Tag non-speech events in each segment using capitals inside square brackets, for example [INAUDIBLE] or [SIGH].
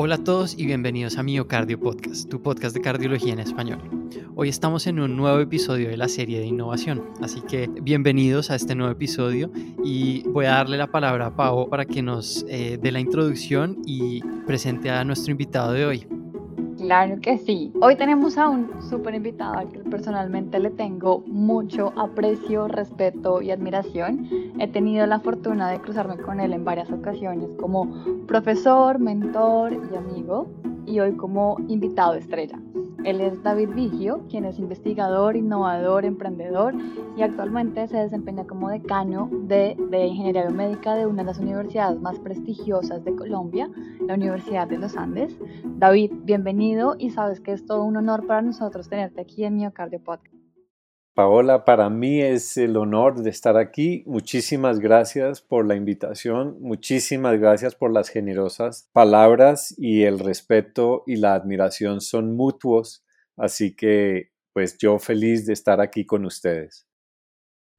Hola a todos y bienvenidos a Miocardio Podcast, tu podcast de cardiología en español. Hoy estamos en un nuevo episodio de la serie de innovación, así que bienvenidos a este nuevo episodio y voy a darle la palabra a Pau para que nos eh, dé la introducción y presente a nuestro invitado de hoy. Claro que sí. Hoy tenemos a un súper invitado al que personalmente le tengo mucho aprecio, respeto y admiración. He tenido la fortuna de cruzarme con él en varias ocasiones como profesor, mentor y amigo y hoy como invitado estrella. Él es David Vigio, quien es investigador, innovador, emprendedor y actualmente se desempeña como decano de, de Ingeniería Biomédica de una de las universidades más prestigiosas de Colombia, la Universidad de los Andes. David, bienvenido y sabes que es todo un honor para nosotros tenerte aquí en Miocardio Podcast. Paola, para mí es el honor de estar aquí. Muchísimas gracias por la invitación, muchísimas gracias por las generosas palabras y el respeto y la admiración son mutuos, así que pues yo feliz de estar aquí con ustedes.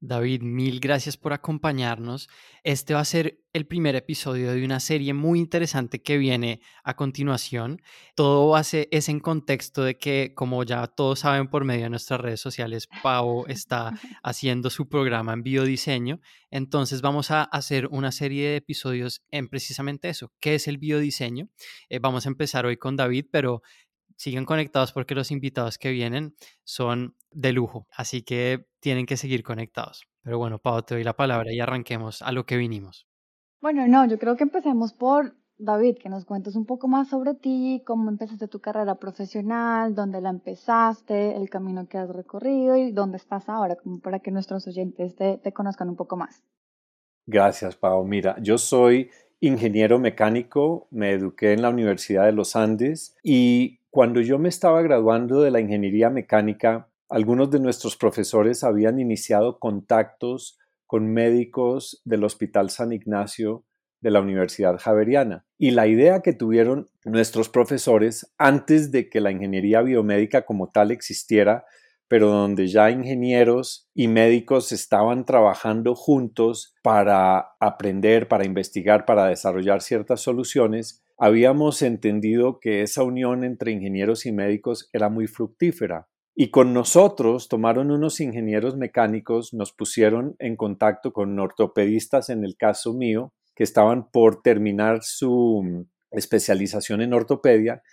David, mil gracias por acompañarnos. Este va a ser el primer episodio de una serie muy interesante que viene a continuación. Todo hace, es en contexto de que, como ya todos saben por medio de nuestras redes sociales, Pau está [LAUGHS] haciendo su programa en biodiseño. Entonces vamos a hacer una serie de episodios en precisamente eso. ¿Qué es el biodiseño? Eh, vamos a empezar hoy con David, pero sigan conectados porque los invitados que vienen son de lujo, así que tienen que seguir conectados. Pero bueno, Pau, te doy la palabra y arranquemos a lo que vinimos. Bueno, no, yo creo que empecemos por David, que nos cuentes un poco más sobre ti, cómo empezaste tu carrera profesional, dónde la empezaste, el camino que has recorrido y dónde estás ahora, como para que nuestros oyentes te, te conozcan un poco más. Gracias, Pau. Mira, yo soy ingeniero mecánico, me eduqué en la Universidad de los Andes y cuando yo me estaba graduando de la ingeniería mecánica, algunos de nuestros profesores habían iniciado contactos con médicos del Hospital San Ignacio de la Universidad Javeriana. Y la idea que tuvieron nuestros profesores antes de que la ingeniería biomédica como tal existiera, pero donde ya ingenieros y médicos estaban trabajando juntos para aprender, para investigar, para desarrollar ciertas soluciones, habíamos entendido que esa unión entre ingenieros y médicos era muy fructífera. Y con nosotros tomaron unos ingenieros mecánicos, nos pusieron en contacto con ortopedistas, en el caso mío, que estaban por terminar su especialización en ortopedia.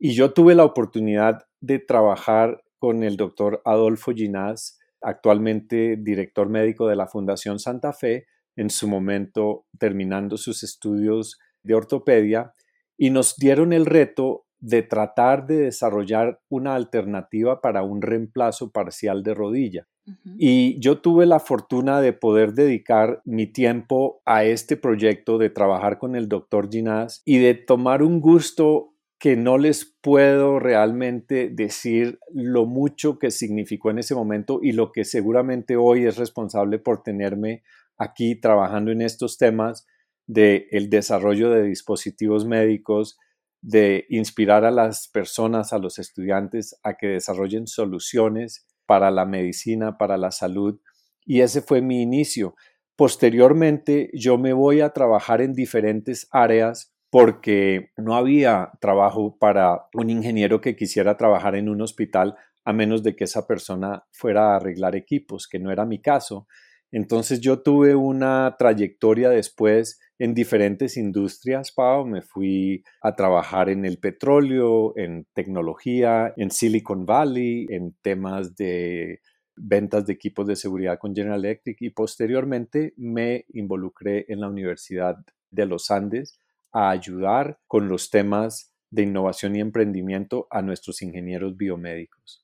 Y yo tuve la oportunidad de trabajar con el doctor Adolfo Ginás, actualmente director médico de la Fundación Santa Fe, en su momento terminando sus estudios de ortopedia y nos dieron el reto de tratar de desarrollar una alternativa para un reemplazo parcial de rodilla. Y yo tuve la fortuna de poder dedicar mi tiempo a este proyecto, de trabajar con el doctor Ginás y de tomar un gusto que no les puedo realmente decir lo mucho que significó en ese momento y lo que seguramente hoy es responsable por tenerme aquí trabajando en estos temas del el desarrollo de dispositivos médicos, de inspirar a las personas, a los estudiantes, a que desarrollen soluciones para la medicina, para la salud. Y ese fue mi inicio. Posteriormente, yo me voy a trabajar en diferentes áreas porque no había trabajo para un ingeniero que quisiera trabajar en un hospital a menos de que esa persona fuera a arreglar equipos, que no era mi caso. Entonces yo tuve una trayectoria después en diferentes industrias, Pau. Me fui a trabajar en el petróleo, en tecnología, en Silicon Valley, en temas de ventas de equipos de seguridad con General Electric y posteriormente me involucré en la Universidad de los Andes a ayudar con los temas de innovación y emprendimiento a nuestros ingenieros biomédicos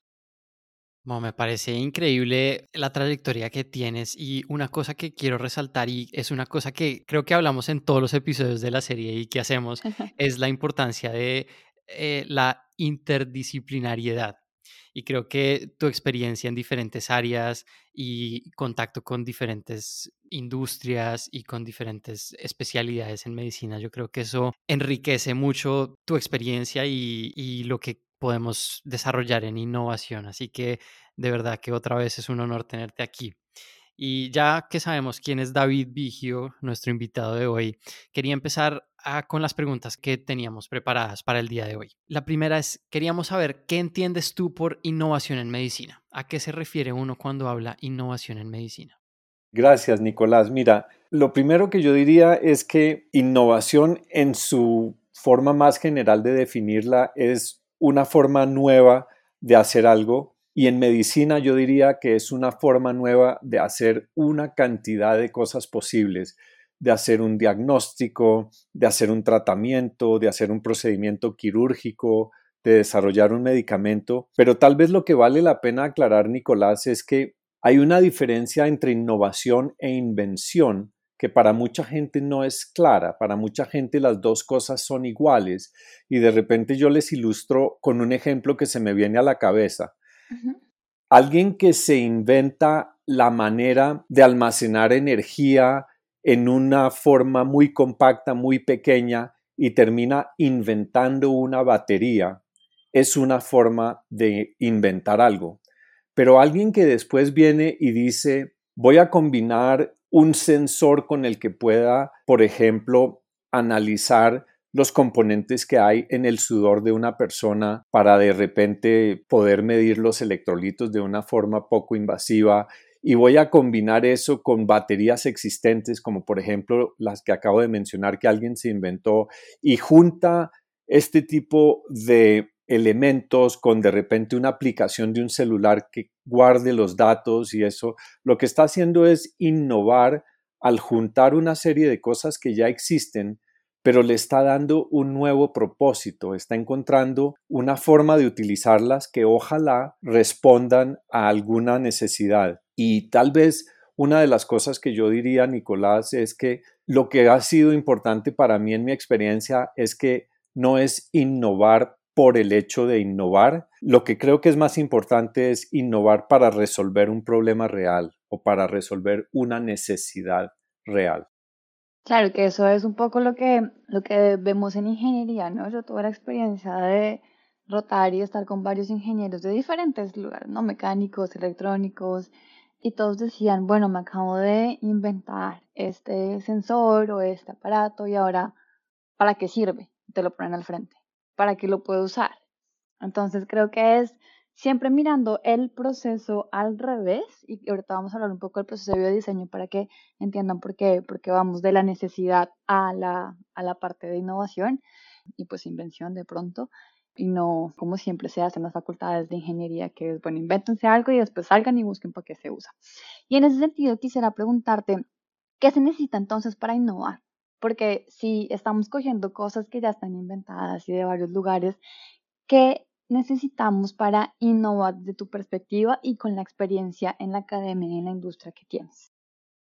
me parece increíble la trayectoria que tienes y una cosa que quiero resaltar y es una cosa que creo que hablamos en todos los episodios de la serie y que hacemos es la importancia de eh, la interdisciplinariedad. Y creo que tu experiencia en diferentes áreas y contacto con diferentes industrias y con diferentes especialidades en medicina, yo creo que eso enriquece mucho tu experiencia y, y lo que podemos desarrollar en innovación. Así que de verdad que otra vez es un honor tenerte aquí. Y ya que sabemos quién es David Vigio, nuestro invitado de hoy, quería empezar con las preguntas que teníamos preparadas para el día de hoy. La primera es, queríamos saber qué entiendes tú por innovación en medicina. ¿A qué se refiere uno cuando habla innovación en medicina? Gracias, Nicolás. Mira, lo primero que yo diría es que innovación en su forma más general de definirla es una forma nueva de hacer algo y en medicina yo diría que es una forma nueva de hacer una cantidad de cosas posibles de hacer un diagnóstico, de hacer un tratamiento, de hacer un procedimiento quirúrgico, de desarrollar un medicamento. Pero tal vez lo que vale la pena aclarar, Nicolás, es que hay una diferencia entre innovación e invención que para mucha gente no es clara, para mucha gente las dos cosas son iguales y de repente yo les ilustro con un ejemplo que se me viene a la cabeza. Alguien que se inventa la manera de almacenar energía en una forma muy compacta, muy pequeña y termina inventando una batería, es una forma de inventar algo. Pero alguien que después viene y dice, voy a combinar un sensor con el que pueda, por ejemplo, analizar los componentes que hay en el sudor de una persona para de repente poder medir los electrolitos de una forma poco invasiva y voy a combinar eso con baterías existentes, como por ejemplo las que acabo de mencionar que alguien se inventó, y junta este tipo de elementos con de repente una aplicación de un celular que guarde los datos y eso, lo que está haciendo es innovar al juntar una serie de cosas que ya existen, pero le está dando un nuevo propósito, está encontrando una forma de utilizarlas que ojalá respondan a alguna necesidad. Y tal vez una de las cosas que yo diría, Nicolás, es que lo que ha sido importante para mí en mi experiencia es que no es innovar por el hecho de innovar. Lo que creo que es más importante es innovar para resolver un problema real o para resolver una necesidad real. Claro, que eso es un poco lo que, lo que vemos en ingeniería, ¿no? Yo tuve la experiencia de rotar y estar con varios ingenieros de diferentes lugares, ¿no? Mecánicos, electrónicos, y todos decían, bueno, me acabo de inventar este sensor o este aparato y ahora, ¿para qué sirve? Te lo ponen al frente. ¿Para qué lo puedo usar? Entonces creo que es siempre mirando el proceso al revés y ahorita vamos a hablar un poco del proceso de biodiseño para que entiendan por qué, porque vamos de la necesidad a la, a la parte de innovación y pues invención de pronto y no como siempre se hace en las facultades de ingeniería, que es, bueno, invéntense algo y después salgan y busquen para qué se usa. Y en ese sentido quisiera preguntarte, ¿qué se necesita entonces para innovar? Porque si estamos cogiendo cosas que ya están inventadas y de varios lugares, ¿qué necesitamos para innovar de tu perspectiva y con la experiencia en la academia y en la industria que tienes?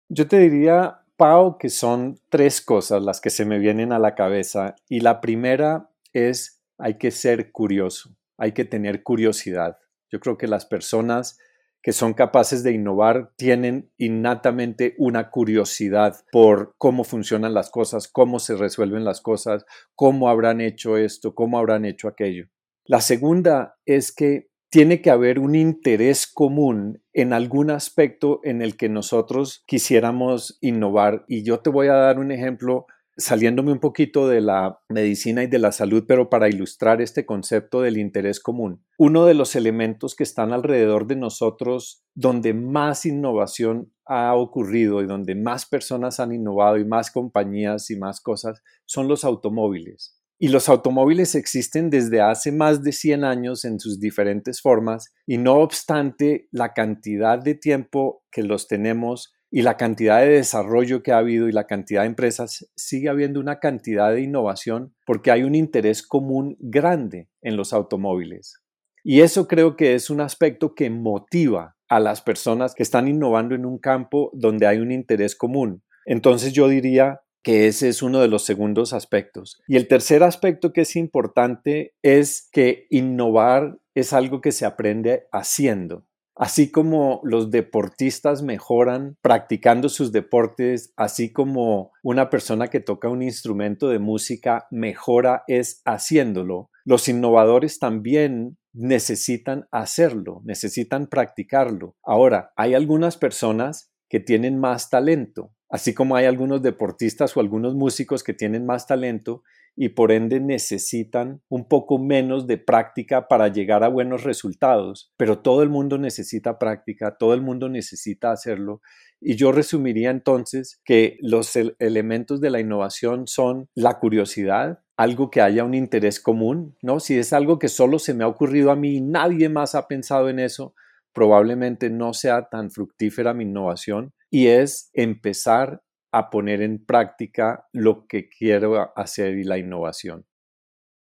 Yo te diría, Pau, que son tres cosas las que se me vienen a la cabeza. Y la primera es hay que ser curioso, hay que tener curiosidad. Yo creo que las personas que son capaces de innovar tienen innatamente una curiosidad por cómo funcionan las cosas, cómo se resuelven las cosas, cómo habrán hecho esto, cómo habrán hecho aquello. La segunda es que tiene que haber un interés común en algún aspecto en el que nosotros quisiéramos innovar. Y yo te voy a dar un ejemplo saliéndome un poquito de la medicina y de la salud, pero para ilustrar este concepto del interés común. Uno de los elementos que están alrededor de nosotros donde más innovación ha ocurrido y donde más personas han innovado y más compañías y más cosas son los automóviles. Y los automóviles existen desde hace más de 100 años en sus diferentes formas y no obstante la cantidad de tiempo que los tenemos y la cantidad de desarrollo que ha habido y la cantidad de empresas, sigue habiendo una cantidad de innovación porque hay un interés común grande en los automóviles. Y eso creo que es un aspecto que motiva a las personas que están innovando en un campo donde hay un interés común. Entonces yo diría que ese es uno de los segundos aspectos. Y el tercer aspecto que es importante es que innovar es algo que se aprende haciendo. Así como los deportistas mejoran practicando sus deportes, así como una persona que toca un instrumento de música mejora es haciéndolo, los innovadores también necesitan hacerlo, necesitan practicarlo. Ahora, hay algunas personas que tienen más talento, así como hay algunos deportistas o algunos músicos que tienen más talento y por ende necesitan un poco menos de práctica para llegar a buenos resultados, pero todo el mundo necesita práctica, todo el mundo necesita hacerlo. Y yo resumiría entonces que los elementos de la innovación son la curiosidad, algo que haya un interés común, ¿no? Si es algo que solo se me ha ocurrido a mí y nadie más ha pensado en eso, probablemente no sea tan fructífera mi innovación y es empezar a poner en práctica lo que quiero hacer y la innovación.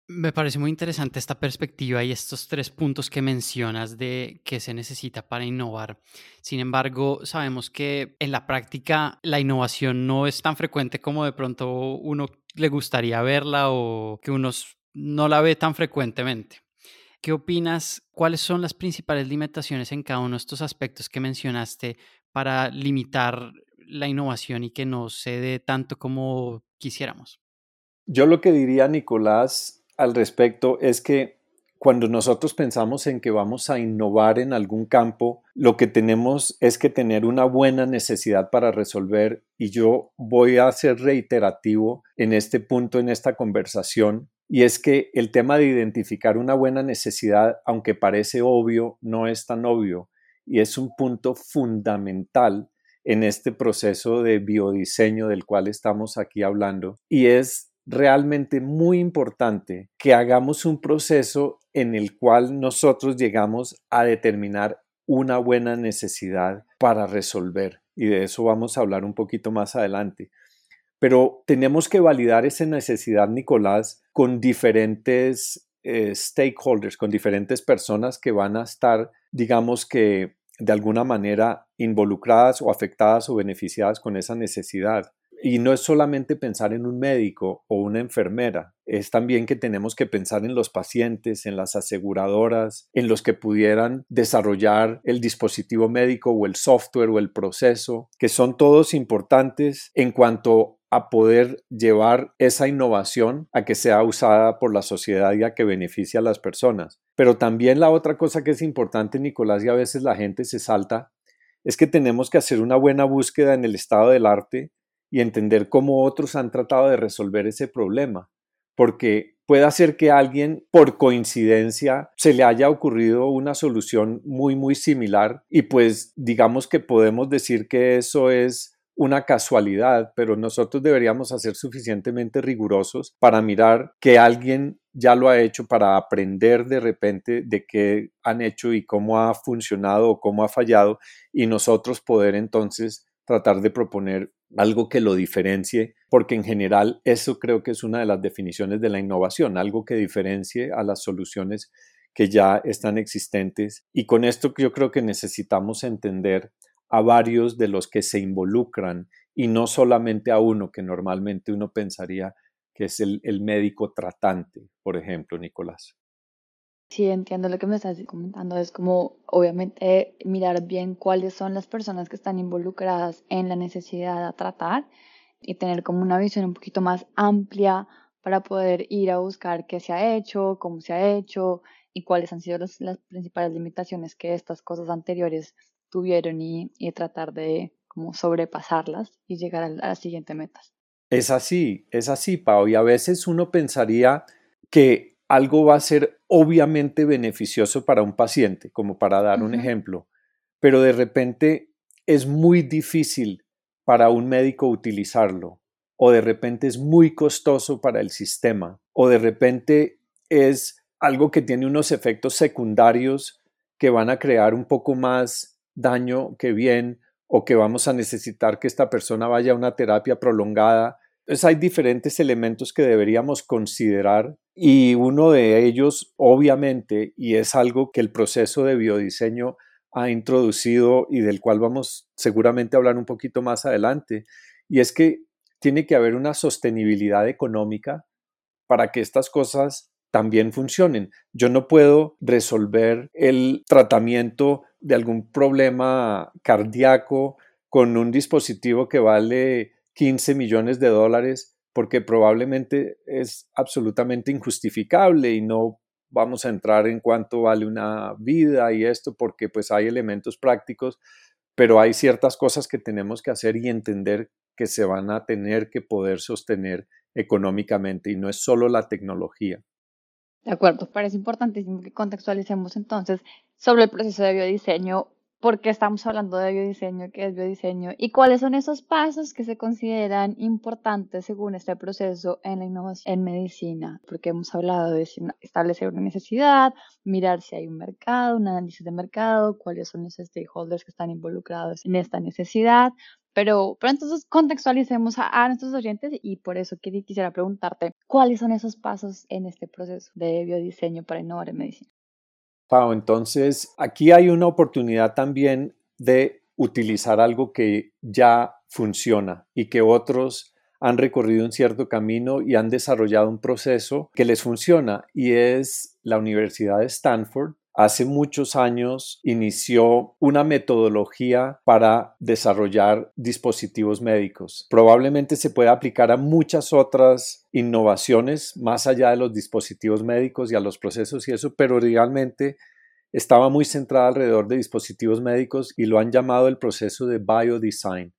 Me parece muy interesante esta perspectiva y estos tres puntos que mencionas de qué se necesita para innovar. Sin embargo, sabemos que en la práctica la innovación no es tan frecuente como de pronto uno le gustaría verla o que uno no la ve tan frecuentemente. ¿Qué opinas? ¿Cuáles son las principales limitaciones en cada uno de estos aspectos que mencionaste para limitar la innovación y que no se dé tanto como quisiéramos? Yo lo que diría, Nicolás, al respecto es que cuando nosotros pensamos en que vamos a innovar en algún campo, lo que tenemos es que tener una buena necesidad para resolver y yo voy a ser reiterativo en este punto, en esta conversación, y es que el tema de identificar una buena necesidad, aunque parece obvio, no es tan obvio y es un punto fundamental en este proceso de biodiseño del cual estamos aquí hablando. Y es realmente muy importante que hagamos un proceso en el cual nosotros llegamos a determinar una buena necesidad para resolver. Y de eso vamos a hablar un poquito más adelante. Pero tenemos que validar esa necesidad, Nicolás, con diferentes eh, stakeholders, con diferentes personas que van a estar, digamos que de alguna manera involucradas o afectadas o beneficiadas con esa necesidad. Y no es solamente pensar en un médico o una enfermera, es también que tenemos que pensar en los pacientes, en las aseguradoras, en los que pudieran desarrollar el dispositivo médico o el software o el proceso, que son todos importantes en cuanto a poder llevar esa innovación a que sea usada por la sociedad y a que beneficie a las personas. Pero también la otra cosa que es importante, Nicolás, y a veces la gente se salta, es que tenemos que hacer una buena búsqueda en el estado del arte y entender cómo otros han tratado de resolver ese problema, porque puede ser que a alguien por coincidencia se le haya ocurrido una solución muy muy similar y pues digamos que podemos decir que eso es una casualidad, pero nosotros deberíamos ser suficientemente rigurosos para mirar que alguien ya lo ha hecho, para aprender de repente de qué han hecho y cómo ha funcionado o cómo ha fallado, y nosotros poder entonces tratar de proponer algo que lo diferencie, porque en general eso creo que es una de las definiciones de la innovación, algo que diferencie a las soluciones que ya están existentes. Y con esto yo creo que necesitamos entender a varios de los que se involucran y no solamente a uno que normalmente uno pensaría que es el, médico tratante, por ejemplo, Nicolás. Sí, entiendo lo que me estás comentando. Es como, obviamente, mirar bien cuáles son las personas que están involucradas en la necesidad de tratar y tener como una visión un poquito más amplia para poder ir a buscar qué se ha hecho, cómo se ha hecho y cuáles han sido las principales limitaciones que estas cosas anteriores tuvieron y, tratar de como sobrepasarlas y llegar a, las siguientes metas. Es así, es así, Pau. Y a veces uno pensaría que algo va a ser obviamente beneficioso para un paciente, como para dar un ejemplo, pero de repente es muy difícil para un médico utilizarlo, o de repente es muy costoso para el sistema, o de repente es algo que tiene unos efectos secundarios que van a crear un poco más daño que bien o que vamos a necesitar que esta persona vaya a una terapia prolongada. Entonces hay diferentes elementos que deberíamos considerar y uno de ellos, obviamente, y es algo que el proceso de biodiseño ha introducido y del cual vamos seguramente a hablar un poquito más adelante, y es que tiene que haber una sostenibilidad económica para que estas cosas también funcionen. Yo no puedo resolver el tratamiento de algún problema cardíaco con un dispositivo que vale 15 millones de dólares porque probablemente es absolutamente injustificable y no vamos a entrar en cuánto vale una vida y esto porque pues hay elementos prácticos, pero hay ciertas cosas que tenemos que hacer y entender que se van a tener que poder sostener económicamente y no es solo la tecnología. De acuerdo, parece importantísimo que contextualicemos entonces sobre el proceso de biodiseño por qué estamos hablando de biodiseño, qué es biodiseño y cuáles son esos pasos que se consideran importantes según este proceso en la innovación en medicina, porque hemos hablado de establecer una necesidad, mirar si hay un mercado, un análisis de mercado, cuáles son los stakeholders que están involucrados en esta necesidad, pero, pero entonces contextualicemos a, a, nuestros oyentes y por eso quisiera preguntarte cuáles son esos pasos en este proceso de biodiseño para innovar en medicina. Entonces aquí hay una oportunidad también de utilizar algo que ya funciona y que otros han recorrido un cierto camino y han desarrollado un proceso que les funciona y es la Universidad de Stanford hace muchos años inició una metodología para desarrollar dispositivos médicos. Probablemente se puede aplicar a muchas otras innovaciones más allá de los dispositivos médicos y a los procesos y eso, pero realmente estaba muy centrada alrededor de dispositivos médicos y lo han llamado el proceso de biodesign.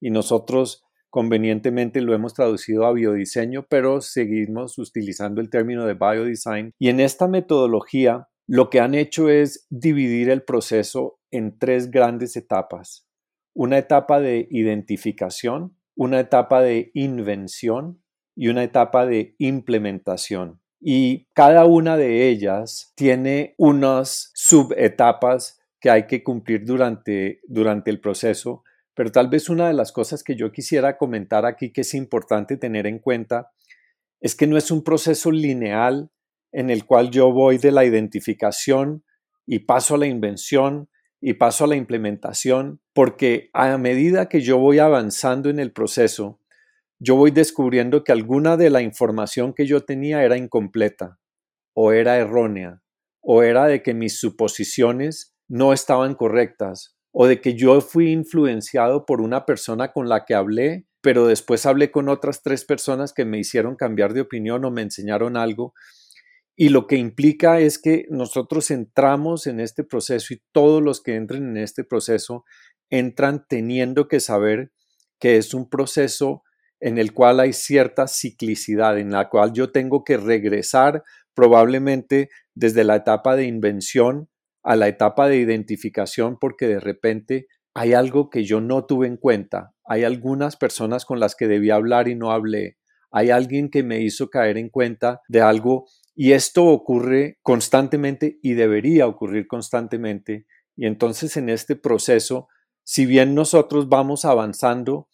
Y nosotros convenientemente lo hemos traducido a biodiseño, pero seguimos utilizando el término de biodesign. Y en esta metodología lo que han hecho es dividir el proceso en tres grandes etapas. Una etapa de identificación, una etapa de invención y una etapa de implementación. Y cada una de ellas tiene unas subetapas que hay que cumplir durante, durante el proceso, pero tal vez una de las cosas que yo quisiera comentar aquí que es importante tener en cuenta es que no es un proceso lineal en el cual yo voy de la identificación y paso a la invención y paso a la implementación, porque a medida que yo voy avanzando en el proceso, yo voy descubriendo que alguna de la información que yo tenía era incompleta o era errónea o era de que mis suposiciones no estaban correctas o de que yo fui influenciado por una persona con la que hablé, pero después hablé con otras tres personas que me hicieron cambiar de opinión o me enseñaron algo y lo que implica es que nosotros entramos en este proceso y todos los que entren en este proceso entran teniendo que saber que es un proceso en el cual hay cierta ciclicidad, en la cual yo tengo que regresar probablemente desde la etapa de invención a la etapa de identificación porque de repente hay algo que yo no tuve en cuenta, hay algunas personas con las que debía hablar y no hablé, hay alguien que me hizo caer en cuenta de algo y esto ocurre constantemente y debería ocurrir constantemente. Y entonces en este proceso, si bien nosotros vamos avanzando,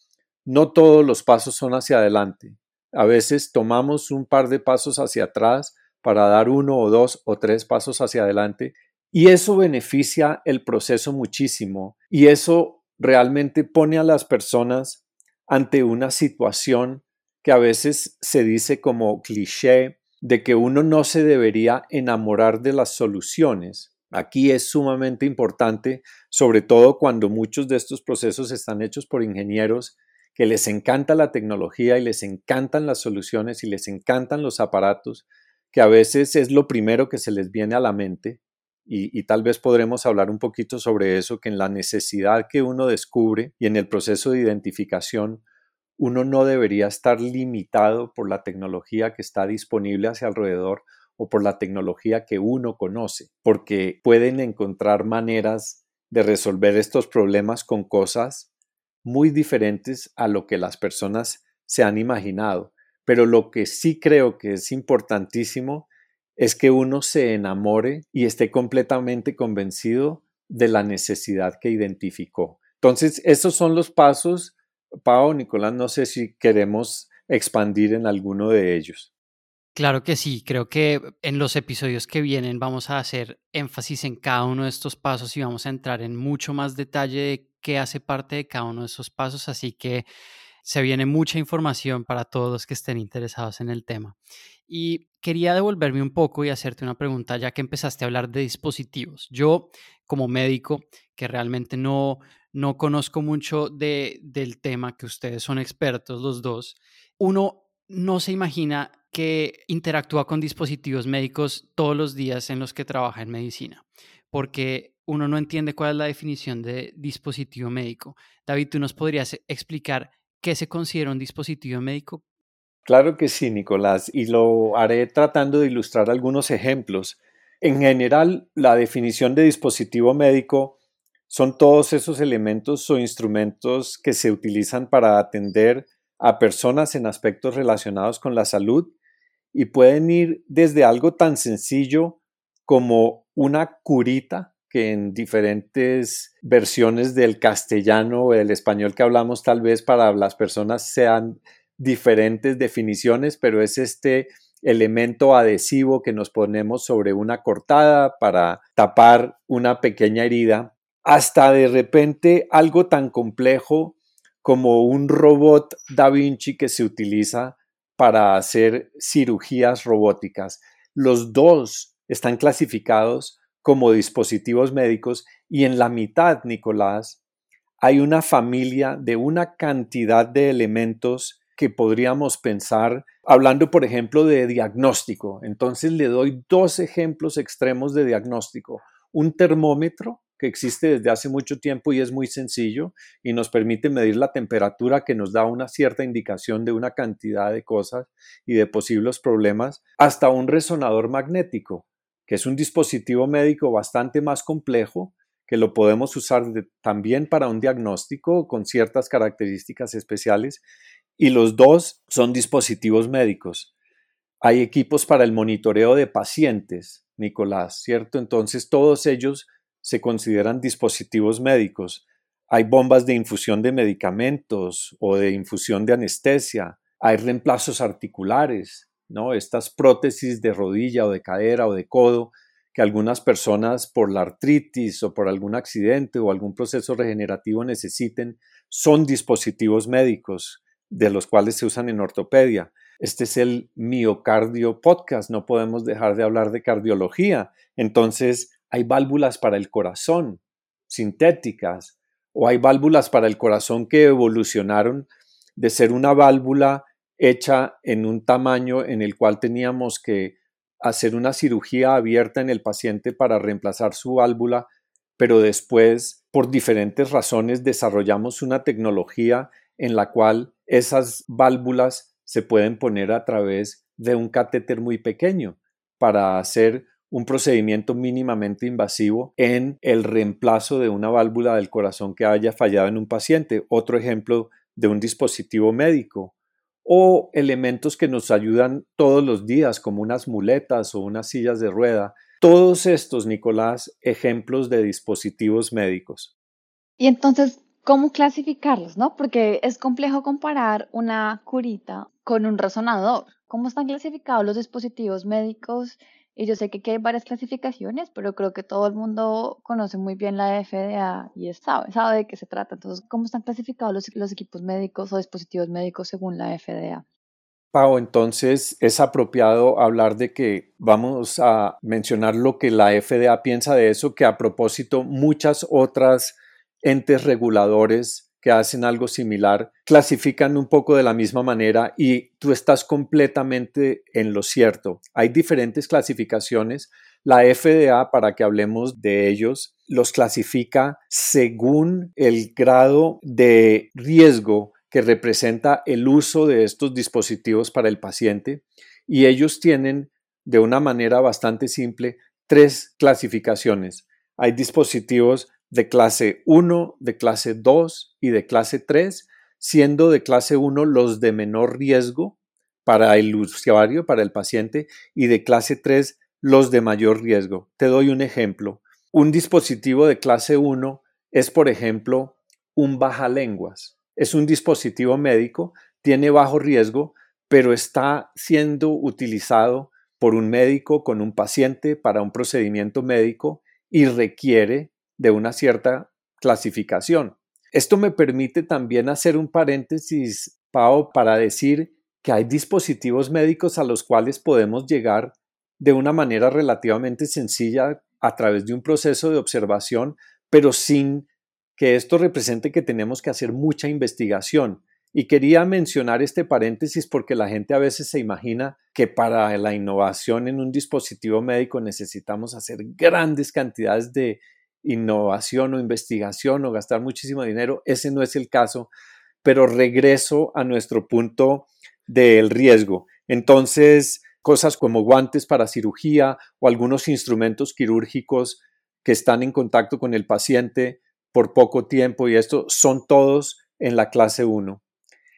no todos los pasos son hacia adelante. A veces tomamos un par de pasos hacia atrás para dar uno o dos o tres pasos hacia adelante y eso beneficia el proceso muchísimo y eso realmente pone a las personas ante una situación que a veces se dice como cliché de que uno no se debería enamorar de las soluciones. Aquí es sumamente importante, sobre todo cuando muchos de estos procesos están hechos por ingenieros que les encanta la tecnología y les encantan las soluciones y les encantan los aparatos, que a veces es lo primero que se les viene a la mente. Y, tal vez podremos hablar un poquito sobre eso, que en la necesidad que uno descubre y en el proceso de identificación, uno no debería estar limitado por la tecnología que está disponible hacia alrededor o por la tecnología que uno conoce, porque pueden encontrar maneras de resolver estos problemas con cosas muy diferentes a lo que las personas se han imaginado. Pero lo que sí creo que es importantísimo es que uno se enamore y esté completamente convencido de la necesidad que identificó. Entonces, esos son los pasos Pau, Nicolás, no sé si queremos expandir en alguno de ellos. Claro que sí, creo que en los episodios que vienen vamos a hacer énfasis en cada uno de estos pasos y vamos a entrar en mucho más detalle de qué hace parte de cada uno de esos pasos, así que se viene mucha información para todos los que estén interesados en el tema. Y quería devolverme un poco y hacerte una pregunta, ya que empezaste a hablar de dispositivos. Yo, como médico, que realmente no, no conozco mucho de, del tema, que ustedes son expertos los dos, uno no se imagina que interactúa con dispositivos médicos todos los días en los que trabaja en medicina. porque uno no entiende cuál es la definición de dispositivo médico. David, ¿tú nos podrías explicar qué se considera un dispositivo médico? Claro que sí, Nicolás, y lo haré tratando de ilustrar algunos ejemplos. En general, la definición de dispositivo médico son todos esos elementos o instrumentos que se utilizan para atender a personas en aspectos relacionados con la salud y pueden ir desde algo tan sencillo como una curita, que en diferentes versiones del castellano o del español que hablamos tal vez para las personas sean diferentes definiciones, pero es este elemento adhesivo que nos ponemos sobre una cortada para tapar una pequeña herida, hasta de repente algo tan complejo como un robot Da Vinci que se utiliza para hacer cirugías robóticas. Los dos están clasificados como dispositivos médicos y en la mitad, Nicolás, hay una familia de una cantidad de elementos que podríamos pensar, hablando por ejemplo de diagnóstico. Entonces le doy dos ejemplos extremos de diagnóstico. Un termómetro que existe desde hace mucho tiempo y es muy sencillo y nos permite medir la temperatura que nos da una cierta indicación de una cantidad de cosas y de posibles problemas, hasta un resonador magnético, que es un dispositivo médico bastante más complejo que lo podemos usar también para un diagnóstico con ciertas características especiales y los dos son dispositivos médicos. Hay equipos para el monitoreo de pacientes, Nicolás, ¿cierto? Entonces todos ellos se consideran dispositivos médicos. Hay bombas de infusión de medicamentos o de infusión de anestesia. Hay reemplazos articulares, ¿no? Estas prótesis de rodilla o de cadera o de codo que algunas personas por la artritis o por algún accidente o algún proceso regenerativo necesiten son dispositivos médicos de los cuales se usan en ortopedia. Este es el miocardio podcast, no podemos dejar de hablar de cardiología. Entonces, hay válvulas para el corazón sintéticas o hay válvulas para el corazón que evolucionaron de ser una válvula hecha en un tamaño en el cual teníamos que hacer una cirugía abierta en el paciente para reemplazar su válvula, pero después, por diferentes razones, desarrollamos una tecnología en la cual esas válvulas se pueden poner a través de un catéter muy pequeño para hacer un procedimiento mínimamente invasivo en el reemplazo de una válvula del corazón que haya fallado en un paciente. Otro ejemplo de un dispositivo médico o elementos que nos ayudan todos los días como unas muletas o unas sillas de rueda. Todos estos, Nicolás, ejemplos de dispositivos médicos. Y entonces, ¿cómo clasificarlos? ¿no? Porque es complejo comparar una curita con un resonador. ¿Cómo están clasificados los dispositivos médicos y yo sé que hay varias clasificaciones, pero creo que todo el mundo conoce muy bien la FDA y sabe, sabe de qué se trata. Entonces, ¿cómo están clasificados los, los equipos médicos o dispositivos médicos según la FDA? Pau, entonces es apropiado hablar de que vamos a mencionar lo que la FDA piensa de eso, que a propósito muchas otras entes reguladores que hacen algo similar clasifican un poco de la misma manera y tú estás completamente en lo cierto. Hay diferentes clasificaciones. La FDA, para que hablemos de ellos, los clasifica según el grado de riesgo que representa el uso de estos dispositivos para el paciente y ellos tienen de una manera bastante simple tres clasificaciones. Hay dispositivos de clase 1, de clase 2 y de clase 3, siendo de clase 1 los de menor riesgo para el usuario, para el paciente, y de clase 3 los de mayor riesgo. Te doy un ejemplo. Un dispositivo de clase 1 es, por ejemplo, un baja lenguas. Es un dispositivo médico, tiene bajo riesgo, pero está siendo utilizado por un médico con un paciente para un procedimiento médico y requiere de una cierta clasificación. Esto me permite también hacer un paréntesis, Pau, para decir que hay dispositivos médicos a los cuales podemos llegar de una manera relativamente sencilla a través de un proceso de observación, pero sin que esto represente que tenemos que hacer mucha investigación. Y quería mencionar este paréntesis porque la gente a veces se imagina que para la innovación en un dispositivo médico necesitamos hacer grandes cantidades de innovación o investigación o gastar muchísimo dinero. Ese no es el caso, pero regreso a nuestro punto del riesgo. Entonces, cosas como guantes para cirugía o algunos instrumentos quirúrgicos que están en contacto con el paciente por poco tiempo y esto son todos en la clase 1.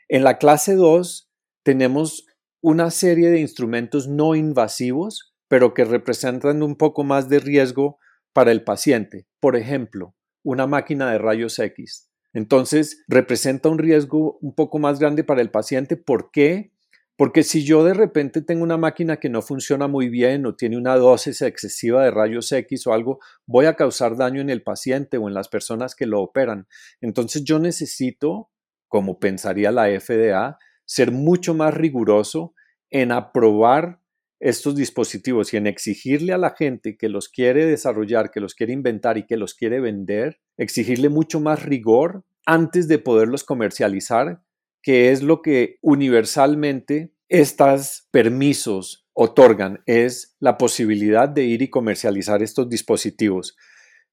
En la clase 2 tenemos una serie de instrumentos no invasivos, pero que representan un poco más de riesgo para el paciente. Por ejemplo, una máquina de rayos X. Entonces, representa un riesgo un poco más grande para el paciente. ¿Por qué? Porque si yo de repente tengo una máquina que no funciona muy bien o tiene una dosis excesiva de rayos X o algo, voy a causar daño en el paciente o en las personas que lo operan. Entonces yo necesito, como pensaría la FDA, ser mucho más riguroso en aprobar estos dispositivos y en exigirle a la gente que los quiere desarrollar, que los quiere inventar y que los quiere vender, exigirle mucho más rigor antes de poderlos comercializar que es lo que universalmente estos permisos otorgan, es la posibilidad de ir y comercializar estos dispositivos.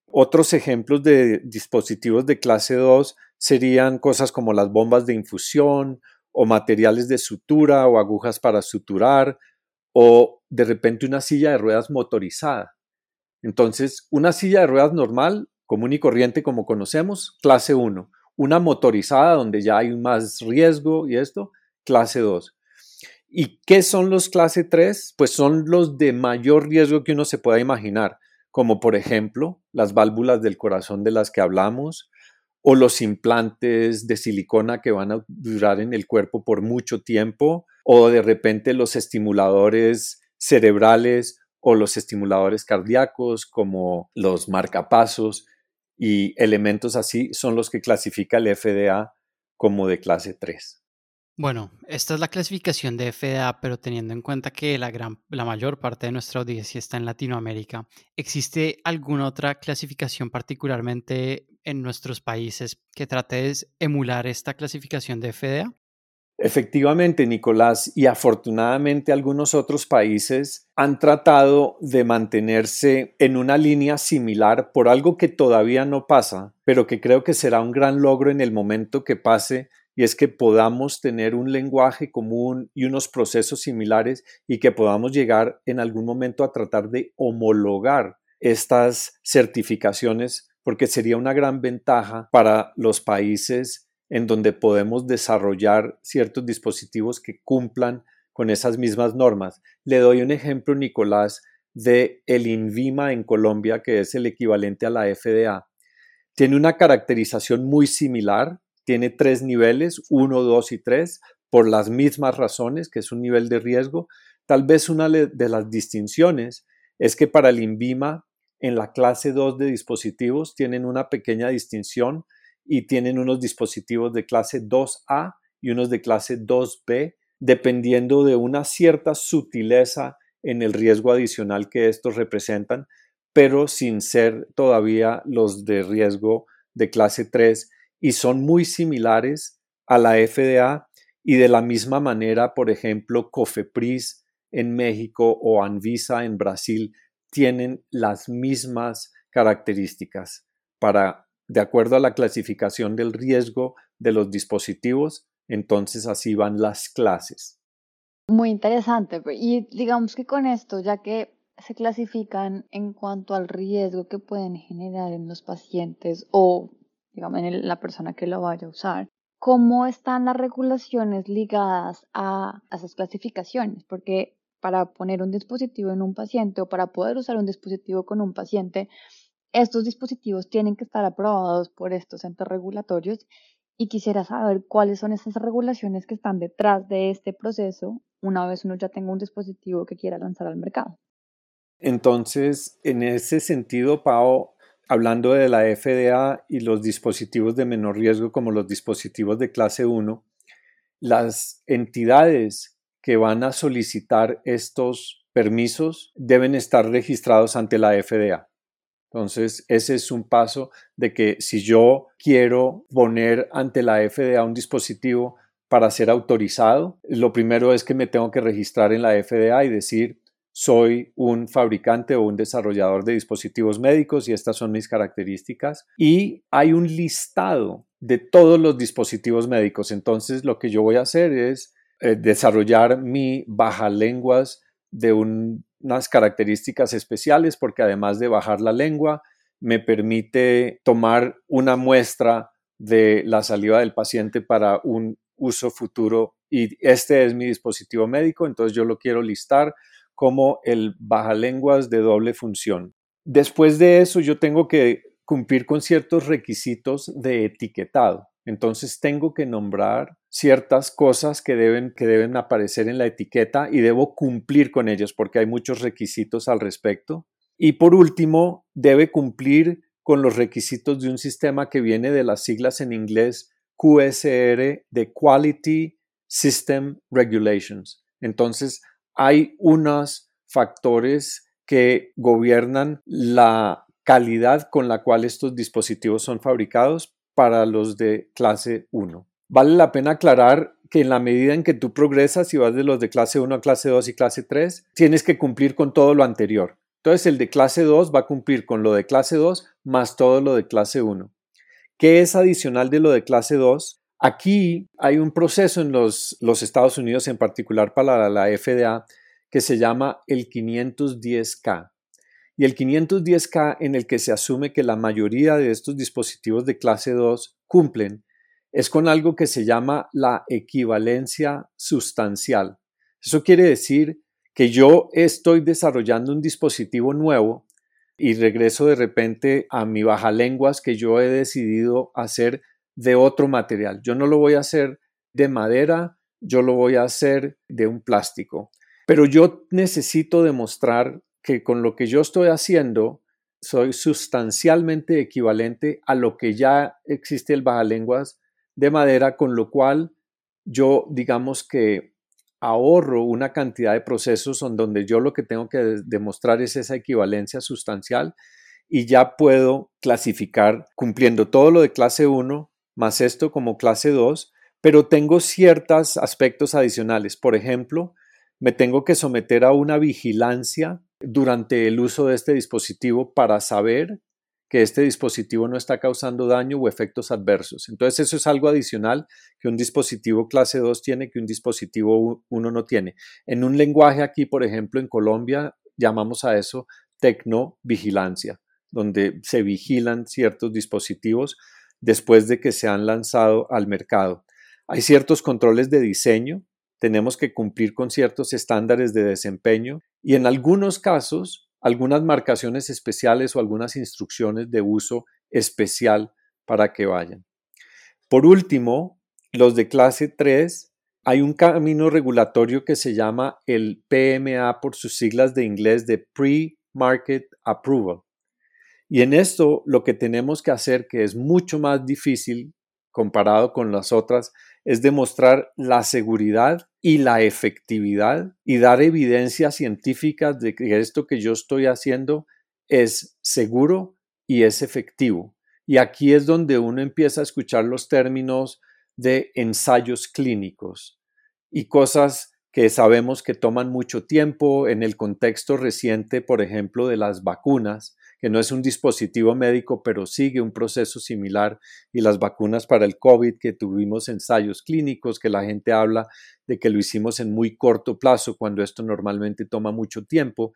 Otros ejemplos de dispositivos de clase 2 serían cosas como las bombas de infusión o materiales de sutura o agujas para suturar o de repente una silla de ruedas motorizada. Entonces, una silla de ruedas normal, común y corriente como conocemos, clase 1 una motorizada donde ya hay más riesgo y esto, clase 2. ¿Y qué son los clase 3? Pues son los de mayor riesgo que uno se pueda imaginar, como por ejemplo las válvulas del corazón de las que hablamos, o los implantes de silicona que van a durar en el cuerpo por mucho tiempo, o de repente los estimuladores cerebrales o los estimuladores cardíacos como los marcapasos y elementos así son los que clasifica el FDA como de clase 3. Bueno, esta es la clasificación de FDA, pero teniendo en cuenta que la, gran, la mayor parte de nuestra audiencia está en Latinoamérica, ¿existe alguna otra clasificación particularmente en nuestros países que trate de emular esta clasificación de FDA? Efectivamente, Nicolás, y afortunadamente algunos otros países han tratado de mantenerse en una línea similar por algo que todavía no pasa, pero que creo que será un gran logro en el momento que pase, y es que podamos tener un lenguaje común y unos procesos similares y que podamos llegar en algún momento a tratar de homologar estas certificaciones, porque sería una gran ventaja para los países en donde podemos desarrollar ciertos dispositivos que cumplan con esas mismas normas. Le doy un ejemplo, Nicolás, de el INVIMA en Colombia, que es el equivalente a la FDA. Tiene una caracterización muy similar, tiene tres niveles, uno, dos y tres, por las mismas razones, que es un nivel de riesgo. Tal vez una de las distinciones es que para el INVIMA, en la clase 2 de dispositivos, tienen una pequeña distinción y tienen unos dispositivos de clase 2A y unos de clase 2B, dependiendo de una cierta sutileza en el riesgo adicional que estos representan, pero sin ser todavía los de riesgo de clase 3 y son muy similares a la FDA y de la misma manera, por ejemplo, COFEPRIS en México o Anvisa en Brasil tienen las mismas características para de acuerdo a la clasificación del riesgo de los dispositivos, entonces así van las clases. Muy interesante. Y digamos que con esto, ya que se clasifican en cuanto al riesgo que pueden generar en los pacientes o, digamos, en la persona que lo vaya a usar, ¿cómo están las regulaciones ligadas a, a esas clasificaciones? Porque para poner un dispositivo en un paciente o para poder usar un dispositivo con un paciente, estos dispositivos tienen que estar aprobados por estos entes regulatorios y quisiera saber cuáles son esas regulaciones que están detrás de este proceso una vez uno ya tenga un dispositivo que quiera lanzar al mercado. Entonces, en ese sentido, Pau, hablando de la FDA y los dispositivos de menor riesgo como los dispositivos de clase 1, las entidades que van a solicitar estos permisos deben estar registrados ante la FDA. Entonces, ese es un paso de que si yo quiero poner ante la FDA un dispositivo, para ser autorizado. Lo primero es que me tengo que registrar en la FDA y decir, soy un fabricante o un desarrollador de dispositivos médicos y estas son mis características. Y hay un listado de todos los dispositivos médicos. Entonces lo que yo voy a hacer es eh, desarrollar mi baja lenguas de unas características especiales porque además de bajar la lengua, me permite tomar una muestra de la saliva del paciente para un uso futuro y este es mi dispositivo médico, entonces yo lo quiero listar como el baja lenguas de doble función. Después de eso yo tengo que cumplir con ciertos requisitos de etiquetado. Entonces tengo que nombrar ciertas cosas que deben, que deben aparecer en la etiqueta y debo cumplir con ellos porque hay muchos requisitos al respecto. Y por último, debe cumplir con los requisitos de un sistema que viene de las siglas en inglés QSR de Quality System Regulations. Entonces, hay unos factores que gobiernan la calidad con la cual estos dispositivos son fabricados para los de clase 1. Vale la pena aclarar que en la medida en que tú progresas y vas de los de clase 1 a clase 2 y clase 3, tienes que cumplir con todo lo anterior. Entonces el de clase 2 va a cumplir con lo de clase 2 más todo lo de clase 1. ¿Qué es adicional de lo de clase 2? Aquí hay un proceso en los, Estados Unidos, en particular para la FDA, que se llama el 510K. Y el 510K en el que se asume que la mayoría de estos dispositivos de clase 2 cumplen es con algo que se llama la equivalencia sustancial. Eso quiere decir que yo estoy desarrollando un dispositivo nuevo y regreso de repente a mi baja lenguas que yo he decidido hacer de otro material. Yo no lo voy a hacer de madera, yo lo voy a hacer de un plástico. Pero yo necesito demostrar que con lo que yo estoy haciendo soy sustancialmente equivalente a lo que ya existe el baja lenguas de madera, con lo cual yo digamos que ahorro una cantidad de procesos en donde yo lo que tengo que demostrar es esa equivalencia sustancial y ya puedo clasificar cumpliendo todo lo de clase 1 más esto como clase 2, pero tengo ciertos aspectos adicionales. Por ejemplo, me tengo que someter a una vigilancia durante el uso de este dispositivo para saber que este dispositivo no está causando daño o efectos adversos. Entonces eso es algo adicional que un dispositivo clase 2 tiene que un dispositivo 1 no tiene. En un lenguaje aquí, por ejemplo, en Colombia, llamamos a eso tecnovigilancia, donde se vigilan ciertos dispositivos después de que se han lanzado al mercado. Hay ciertos controles de diseño, tenemos que cumplir con ciertos estándares de desempeño y en algunos casos algunas marcaciones especiales o algunas instrucciones de uso especial para que vayan. Por último, los de clase 3, hay un camino regulatorio que se llama el PMA por sus siglas de inglés de Pre-Market Approval. Y en esto lo que tenemos que hacer, que es mucho más difícil comparado con las otras, es demostrar la seguridad y la efectividad y dar evidencias científicas de que esto que yo estoy haciendo es seguro y es efectivo. Y aquí es donde uno empieza a escuchar los términos de ensayos clínicos y cosas que sabemos que toman mucho tiempo en el contexto reciente, por ejemplo, de las vacunas que no es un dispositivo médico, pero sigue un proceso similar, y las vacunas para el COVID, que tuvimos ensayos clínicos, que la gente habla de que lo hicimos en muy corto plazo, cuando esto normalmente toma mucho tiempo,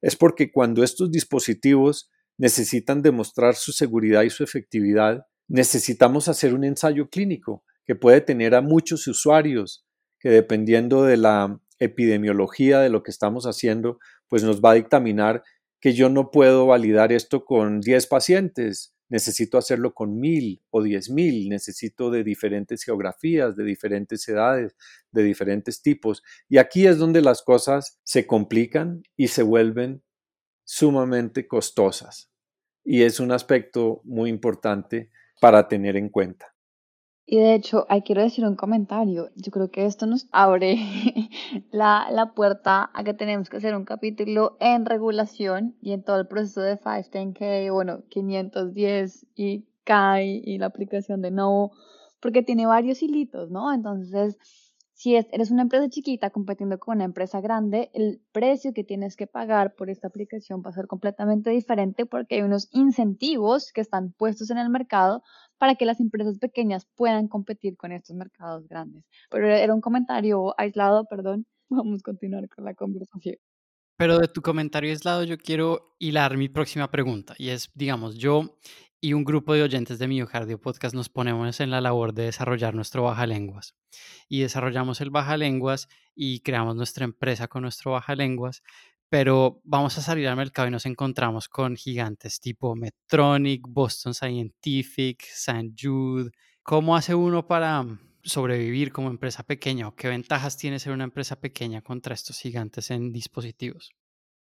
es porque cuando estos dispositivos necesitan demostrar su seguridad y su efectividad, necesitamos hacer un ensayo clínico que puede tener a muchos usuarios, que dependiendo de la epidemiología de lo que estamos haciendo, pues nos va a dictaminar que yo no puedo validar esto con 10 pacientes, necesito hacerlo con mil o diez mil, necesito de diferentes geografías, de diferentes edades, de diferentes tipos. Y aquí es donde las cosas se complican y se vuelven sumamente costosas. Y es un aspecto muy importante para tener en cuenta. Y de hecho, ahí quiero decir un comentario. Yo creo que esto nos abre [LAUGHS] la, la, puerta a que tenemos que hacer un capítulo en regulación y en todo el proceso de 510K, bueno, 510 y KAI y la aplicación de Novo, porque tiene varios hilitos, ¿no? Entonces, si eres una empresa chiquita compitiendo con una empresa grande, el precio que tienes que pagar por esta aplicación va a ser completamente diferente porque hay unos incentivos que están puestos en el mercado para que las empresas pequeñas puedan competir con estos mercados grandes. Pero era un comentario aislado, perdón. [LAUGHS] Vamos a continuar con la conversación. Pero de tu comentario aislado yo quiero hilar mi próxima pregunta y es, digamos, yo y un grupo de oyentes de Miocardio Podcast nos ponemos en la labor de desarrollar nuestro baja lenguas. Y desarrollamos el baja lenguas y creamos nuestra empresa con nuestro baja lenguas, pero vamos a salir al mercado y nos encontramos con gigantes tipo Medtronic, Boston Scientific, St. Jude. ¿Cómo hace uno para sobrevivir como empresa pequeña qué ventajas tiene ser una empresa pequeña contra estos gigantes en dispositivos?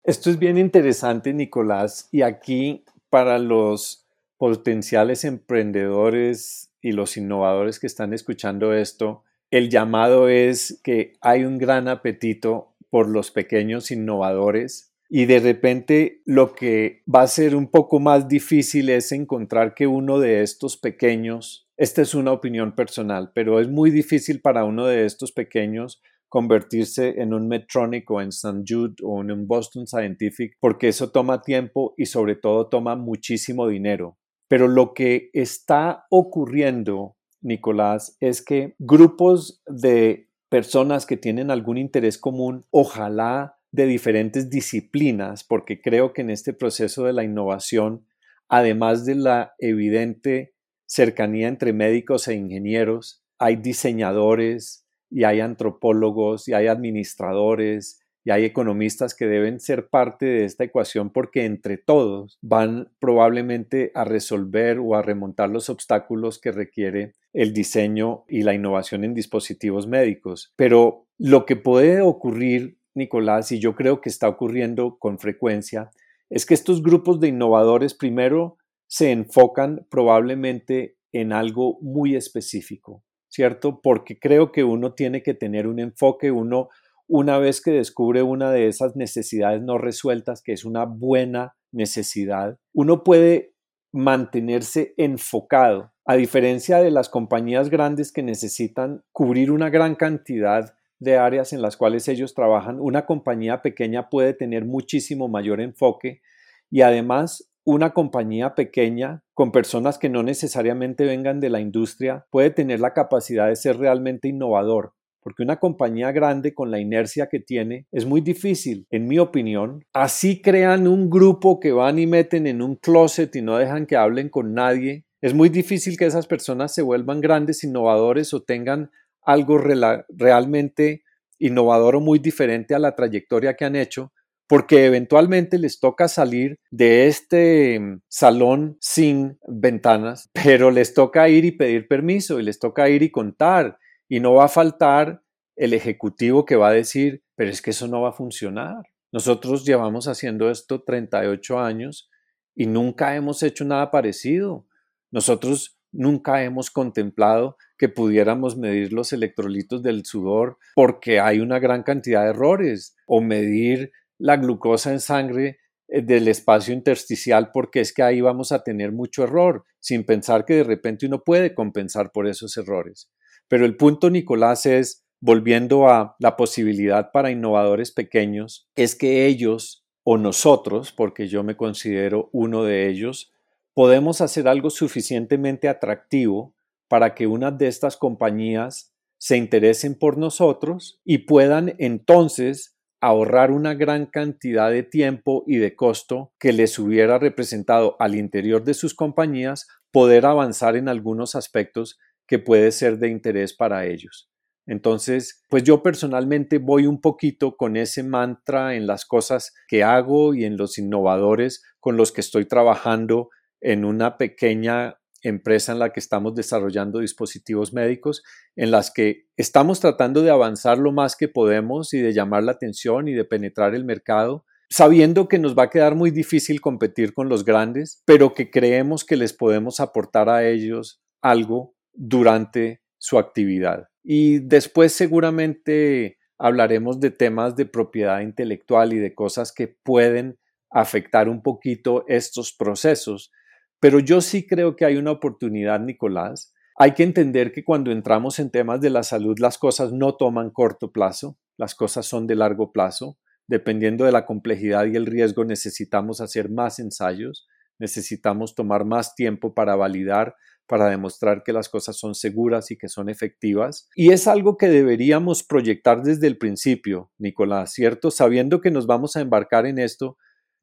Esto es bien interesante, Nicolás, y aquí para los potenciales emprendedores y los innovadores que están escuchando esto, el llamado es que hay un gran apetito por los pequeños innovadores y de repente lo que va a ser un poco más difícil es encontrar que uno de estos pequeños, esta es una opinión personal, pero es muy difícil para uno de estos pequeños convertirse en un Medtronic o en St. Jude o en un Boston Scientific porque eso toma tiempo y sobre todo toma muchísimo dinero. Pero lo que está ocurriendo, Nicolás, es que grupos de personas que tienen algún interés común, ojalá de diferentes disciplinas, porque creo que en este proceso de la innovación, además de la evidente cercanía entre médicos e ingenieros, hay diseñadores y hay antropólogos y hay administradores y hay economistas que deben ser parte de esta ecuación porque entre todos van probablemente a resolver o a remontar los obstáculos que requiere el diseño y la innovación en dispositivos médicos. Pero lo que puede ocurrir, Nicolás, y yo creo que está ocurriendo con frecuencia, es que estos grupos de innovadores primero se enfocan probablemente en algo muy específico, ¿cierto? Porque creo que uno tiene que tener un enfoque, uno una vez que descubre una de esas necesidades no resueltas, que es una buena necesidad, uno puede mantenerse enfocado, a diferencia de las compañías grandes que necesitan cubrir una gran cantidad de áreas en las cuales ellos trabajan, una compañía pequeña puede tener muchísimo mayor enfoque y además una compañía pequeña con personas que no necesariamente vengan de la industria puede tener la capacidad de ser realmente innovador, porque una compañía grande con la inercia que tiene es muy difícil, en mi opinión. Así crean un grupo que van y meten en un closet y no dejan que hablen con nadie. Es muy difícil que esas personas se vuelvan grandes innovadores o tengan algo realmente innovador o muy diferente a la trayectoria que han hecho, porque eventualmente les toca salir de este mm, salón sin ventanas, pero les toca ir y pedir permiso y les toca ir y contar y no va a faltar el ejecutivo que va a decir, pero es que eso no va a funcionar. Nosotros llevamos haciendo esto 38 años y nunca hemos hecho nada parecido. Nosotros nunca hemos contemplado que pudiéramos medir los electrolitos del sudor porque hay una gran cantidad de errores o medir la glucosa en sangre eh, del espacio intersticial porque es que ahí vamos a tener mucho error sin pensar que de repente uno puede compensar por esos errores. Pero el punto, Nicolás, es, volviendo a la posibilidad para innovadores pequeños, es que ellos o nosotros, porque yo me considero uno de ellos, podemos hacer algo suficientemente atractivo para que una de estas compañías se interesen por nosotros y puedan entonces ahorrar una gran cantidad de tiempo y de costo que les hubiera representado al interior de sus compañías poder avanzar en algunos aspectos que puede ser de interés para ellos. Entonces, pues yo personalmente voy un poquito con ese mantra en las cosas que hago y en los innovadores con los que estoy trabajando en una pequeña empresa en la que estamos desarrollando dispositivos médicos, en las que estamos tratando de avanzar lo más que podemos y de llamar la atención y de penetrar el mercado, sabiendo que nos va a quedar muy difícil competir con los grandes, pero que creemos que les podemos aportar a ellos algo durante su actividad. Y después seguramente hablaremos de temas de propiedad intelectual y de cosas que pueden afectar un poquito estos procesos. Pero yo sí creo que hay una oportunidad, Nicolás, hay que entender que cuando entramos en temas de la salud las cosas no toman corto plazo, las cosas son de largo plazo. Dependiendo de la complejidad y el riesgo necesitamos hacer más ensayos, necesitamos tomar más tiempo para validar, para demostrar que las cosas son seguras y que son efectivas. Y es algo que deberíamos proyectar desde el principio, Nicolás, ¿cierto? Sabiendo que nos vamos a embarcar en esto,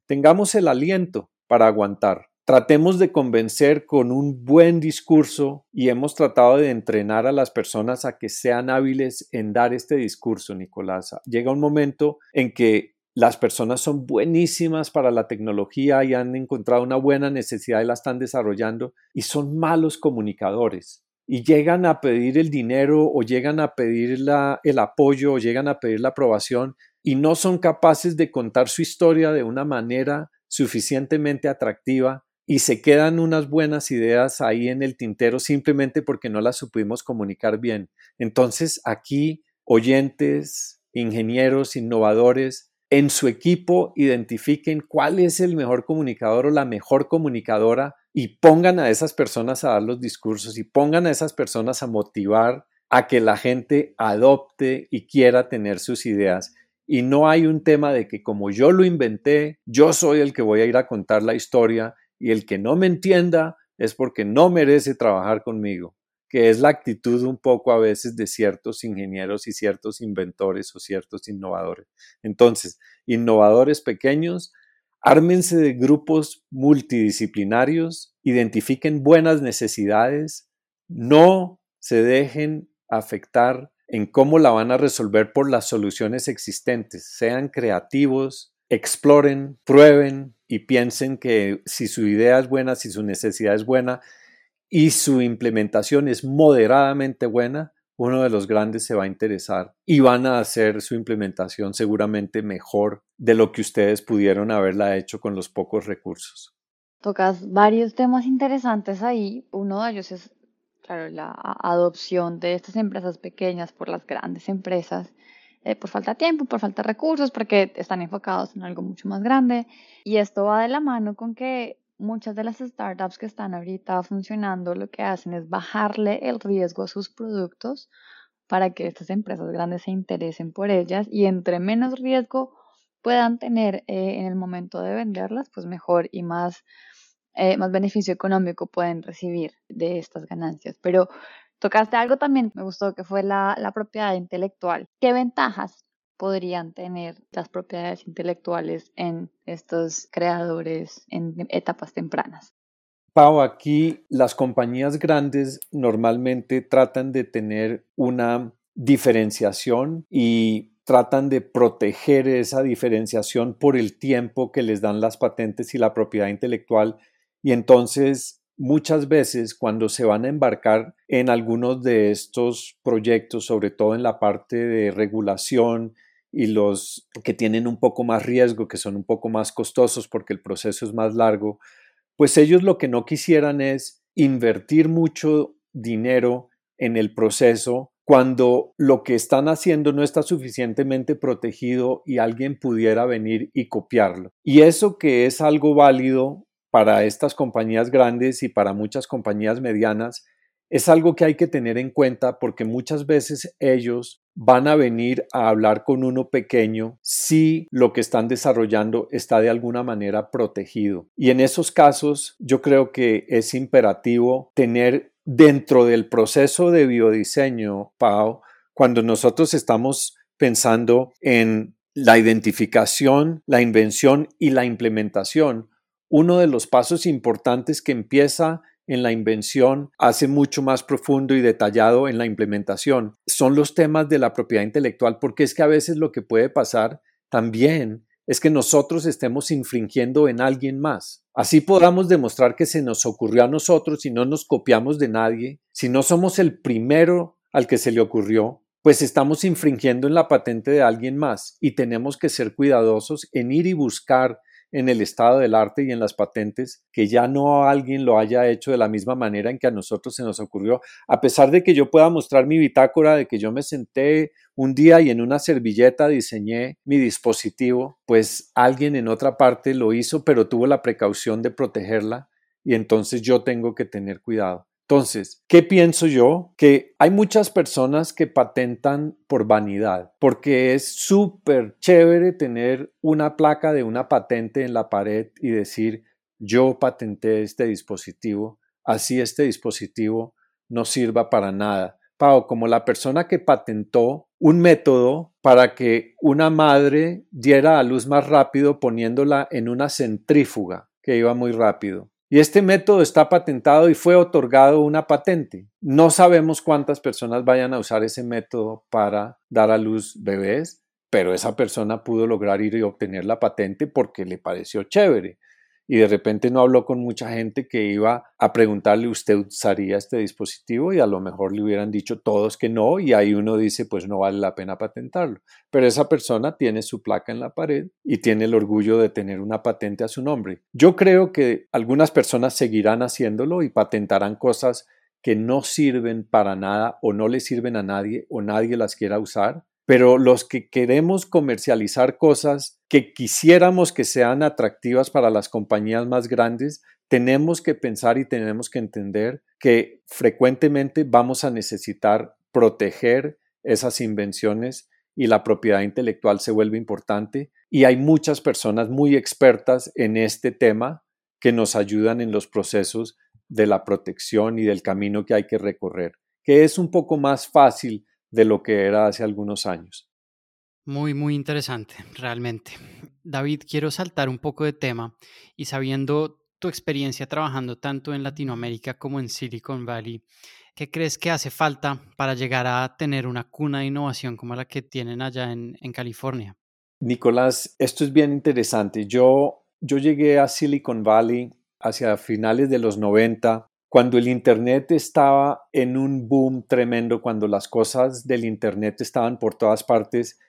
tengamos el aliento para aguantar. Tratemos de convencer con un buen discurso y hemos tratado de entrenar a las personas a que sean hábiles en dar este discurso, Nicolás. Llega un momento en que las personas son buenísimas para la tecnología y han encontrado una buena necesidad y la están desarrollando y son malos comunicadores y llegan a pedir el dinero o llegan a pedir el apoyo o llegan a pedir la aprobación y no son capaces de contar su historia de una manera suficientemente atractiva y se quedan unas buenas ideas ahí en el tintero simplemente porque no las supimos comunicar bien. Entonces aquí oyentes, ingenieros, innovadores, en su equipo identifiquen cuál es el mejor comunicador o la mejor comunicadora y pongan a esas personas a dar los discursos y pongan a esas personas a motivar a que la gente adopte y quiera tener sus ideas. Y no hay un tema de que como yo lo inventé, yo soy el que voy a ir a contar la historia y el que no me entienda es porque no merece trabajar conmigo que es la actitud un poco a veces de ciertos ingenieros y ciertos inventores o ciertos innovadores. Entonces, innovadores pequeños, ármense de grupos multidisciplinarios, identifiquen buenas necesidades, no se dejen afectar en cómo la van a resolver por las soluciones existentes, sean creativos, exploren, prueben y piensen que si su idea es buena, si su necesidad es buena, y su implementación es moderadamente buena, uno de los grandes se va a interesar y van a hacer su implementación seguramente mejor de lo que ustedes pudieron haberla hecho con los pocos recursos. Tocas varios temas interesantes ahí. Uno de ellos es, claro, la adopción de estas empresas pequeñas por las grandes empresas, eh, por falta de tiempo, por falta de recursos, porque están enfocados en algo mucho más grande. Y esto va de la mano con que muchas de las startups que están ahorita funcionando lo que hacen es bajarle el riesgo a sus productos para que estas empresas grandes se interesen por ellas y entre menos riesgo puedan tener eh, en el momento de venderlas, pues mejor y más, eh, más beneficio económico pueden recibir de estas ganancias. Pero tocaste algo también, me gustó, que fue la, la propiedad intelectual. ¿Qué ventajas podrían tener las propiedades intelectuales en estos creadores en etapas tempranas. Pau, aquí las compañías grandes normalmente tratan de tener una diferenciación y tratan de proteger esa diferenciación por el tiempo que les dan las patentes y la propiedad intelectual y entonces muchas veces cuando se van a embarcar en algunos de estos proyectos, sobre todo en la parte de regulación y los que tienen un poco más riesgo, que son un poco más costosos porque el proceso es más largo, pues ellos lo que no quisieran es invertir mucho dinero en el proceso cuando lo que están haciendo no está suficientemente protegido y alguien pudiera venir y copiarlo. Y eso que es algo válido para estas compañías grandes y para muchas compañías medianas, es algo que hay que tener en cuenta porque muchas veces ellos van a venir a hablar con uno pequeño si lo que están desarrollando está de alguna manera protegido. Y en esos casos yo creo que es imperativo tener dentro del proceso de biodiseño, Pau, cuando nosotros estamos pensando en la identificación, la invención y la implementación, uno de los pasos importantes que empieza en la invención hace mucho más profundo y detallado en la implementación. Son los temas de la propiedad intelectual, porque es que a veces lo que puede pasar también es que nosotros estemos infringiendo en alguien más. Así podamos demostrar que se nos ocurrió a nosotros y no nos copiamos de nadie. Si no somos el primero al que se le ocurrió, pues estamos infringiendo en la patente de alguien más y tenemos que ser cuidadosos en ir y buscar en el estado del arte y en las patentes, que ya no alguien lo haya hecho de la misma manera en que a nosotros se nos ocurrió, a pesar de que yo pueda mostrar mi bitácora de que yo me senté un día y en una servilleta diseñé mi dispositivo, pues alguien en otra parte lo hizo, pero tuvo la precaución de protegerla y entonces yo tengo que tener cuidado. Entonces, ¿qué pienso yo? Que hay muchas personas que patentan por vanidad, porque es súper chévere tener una placa de una patente en la pared y decir, yo patenté este dispositivo, así este dispositivo no sirva para nada. Pau, como la persona que patentó un método para que una madre diera a luz más rápido poniéndola en una centrífuga que iba muy rápido. Y este método está patentado y fue otorgado una patente. No sabemos cuántas personas vayan a usar ese método para dar a luz bebés, pero esa persona pudo lograr ir y obtener la patente porque le pareció chévere y de repente no habló con mucha gente que iba a preguntarle usted usaría este dispositivo y a lo mejor le hubieran dicho todos que no y ahí uno dice pues no vale la pena patentarlo. Pero esa persona tiene su placa en la pared y tiene el orgullo de tener una patente a su nombre. Yo creo que algunas personas seguirán haciéndolo y patentarán cosas que no sirven para nada o no le sirven a nadie o nadie las quiera usar pero los que queremos comercializar cosas que quisiéramos que sean atractivas para las compañías más grandes, tenemos que pensar y tenemos que entender que frecuentemente vamos a necesitar proteger esas invenciones y la propiedad intelectual se vuelve importante. Y hay muchas personas muy expertas en este tema que nos ayudan en los procesos de la protección y del camino que hay que recorrer, que es un poco más fácil de lo que era hace algunos años. Muy, muy interesante, realmente. David, quiero saltar un poco de tema y sabiendo tu experiencia trabajando tanto en Latinoamérica como en Silicon Valley, ¿qué crees que hace falta para llegar a tener una cuna de innovación como la que tienen allá en, en California? Nicolás, esto es bien interesante. Yo, yo llegué a Silicon Valley hacia finales de los 90 cuando el Internet estaba en un boom tremendo, cuando las cosas del Internet estaban por todas partes.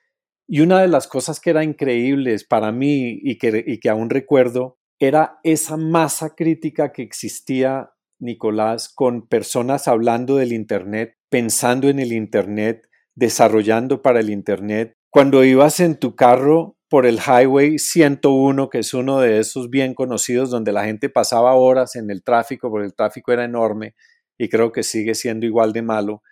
Y una de las cosas que era increíbles para mí y que, y que aún recuerdo era esa masa crítica que existía, Nicolás, con personas hablando del Internet, pensando en el Internet, desarrollando para el Internet. Cuando ibas en tu carro por el Highway 101, que es uno de esos bien conocidos donde la gente pasaba horas en el tráfico, porque el tráfico era enorme y creo que sigue siendo igual de malo.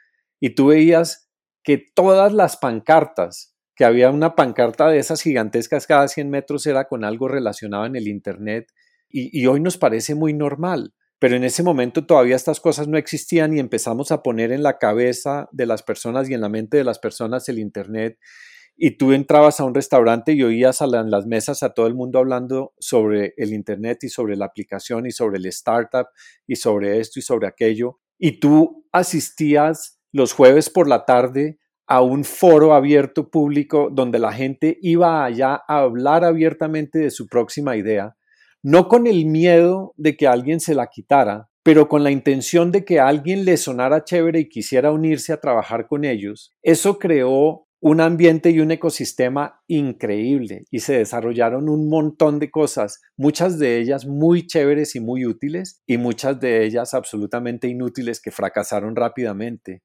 Y tú veías que todas las pancartas, que había una pancarta de esas gigantescas cada 100 metros era con algo relacionado en el Internet y, y hoy nos parece muy normal. Pero en ese momento todavía estas cosas no existían y empezamos a poner en la cabeza de las personas y en la mente de las personas el Internet y tú entrabas a un restaurante y oías a en las mesas a todo el mundo hablando sobre el Internet y sobre la aplicación y sobre el startup y sobre esto y sobre aquello. Y tú asistías los jueves por la tarde a un foro abierto público donde la gente iba allá a hablar abiertamente de su próxima idea, no con el miedo de que alguien se la quitara, pero con la intención de que alguien le sonara chévere y quisiera unirse a trabajar con ellos. Eso creó un ambiente y un ecosistema increíble y se desarrollaron un montón de cosas, muchas de ellas muy chéveres y muy útiles y muchas de ellas absolutamente inútiles que fracasaron rápidamente.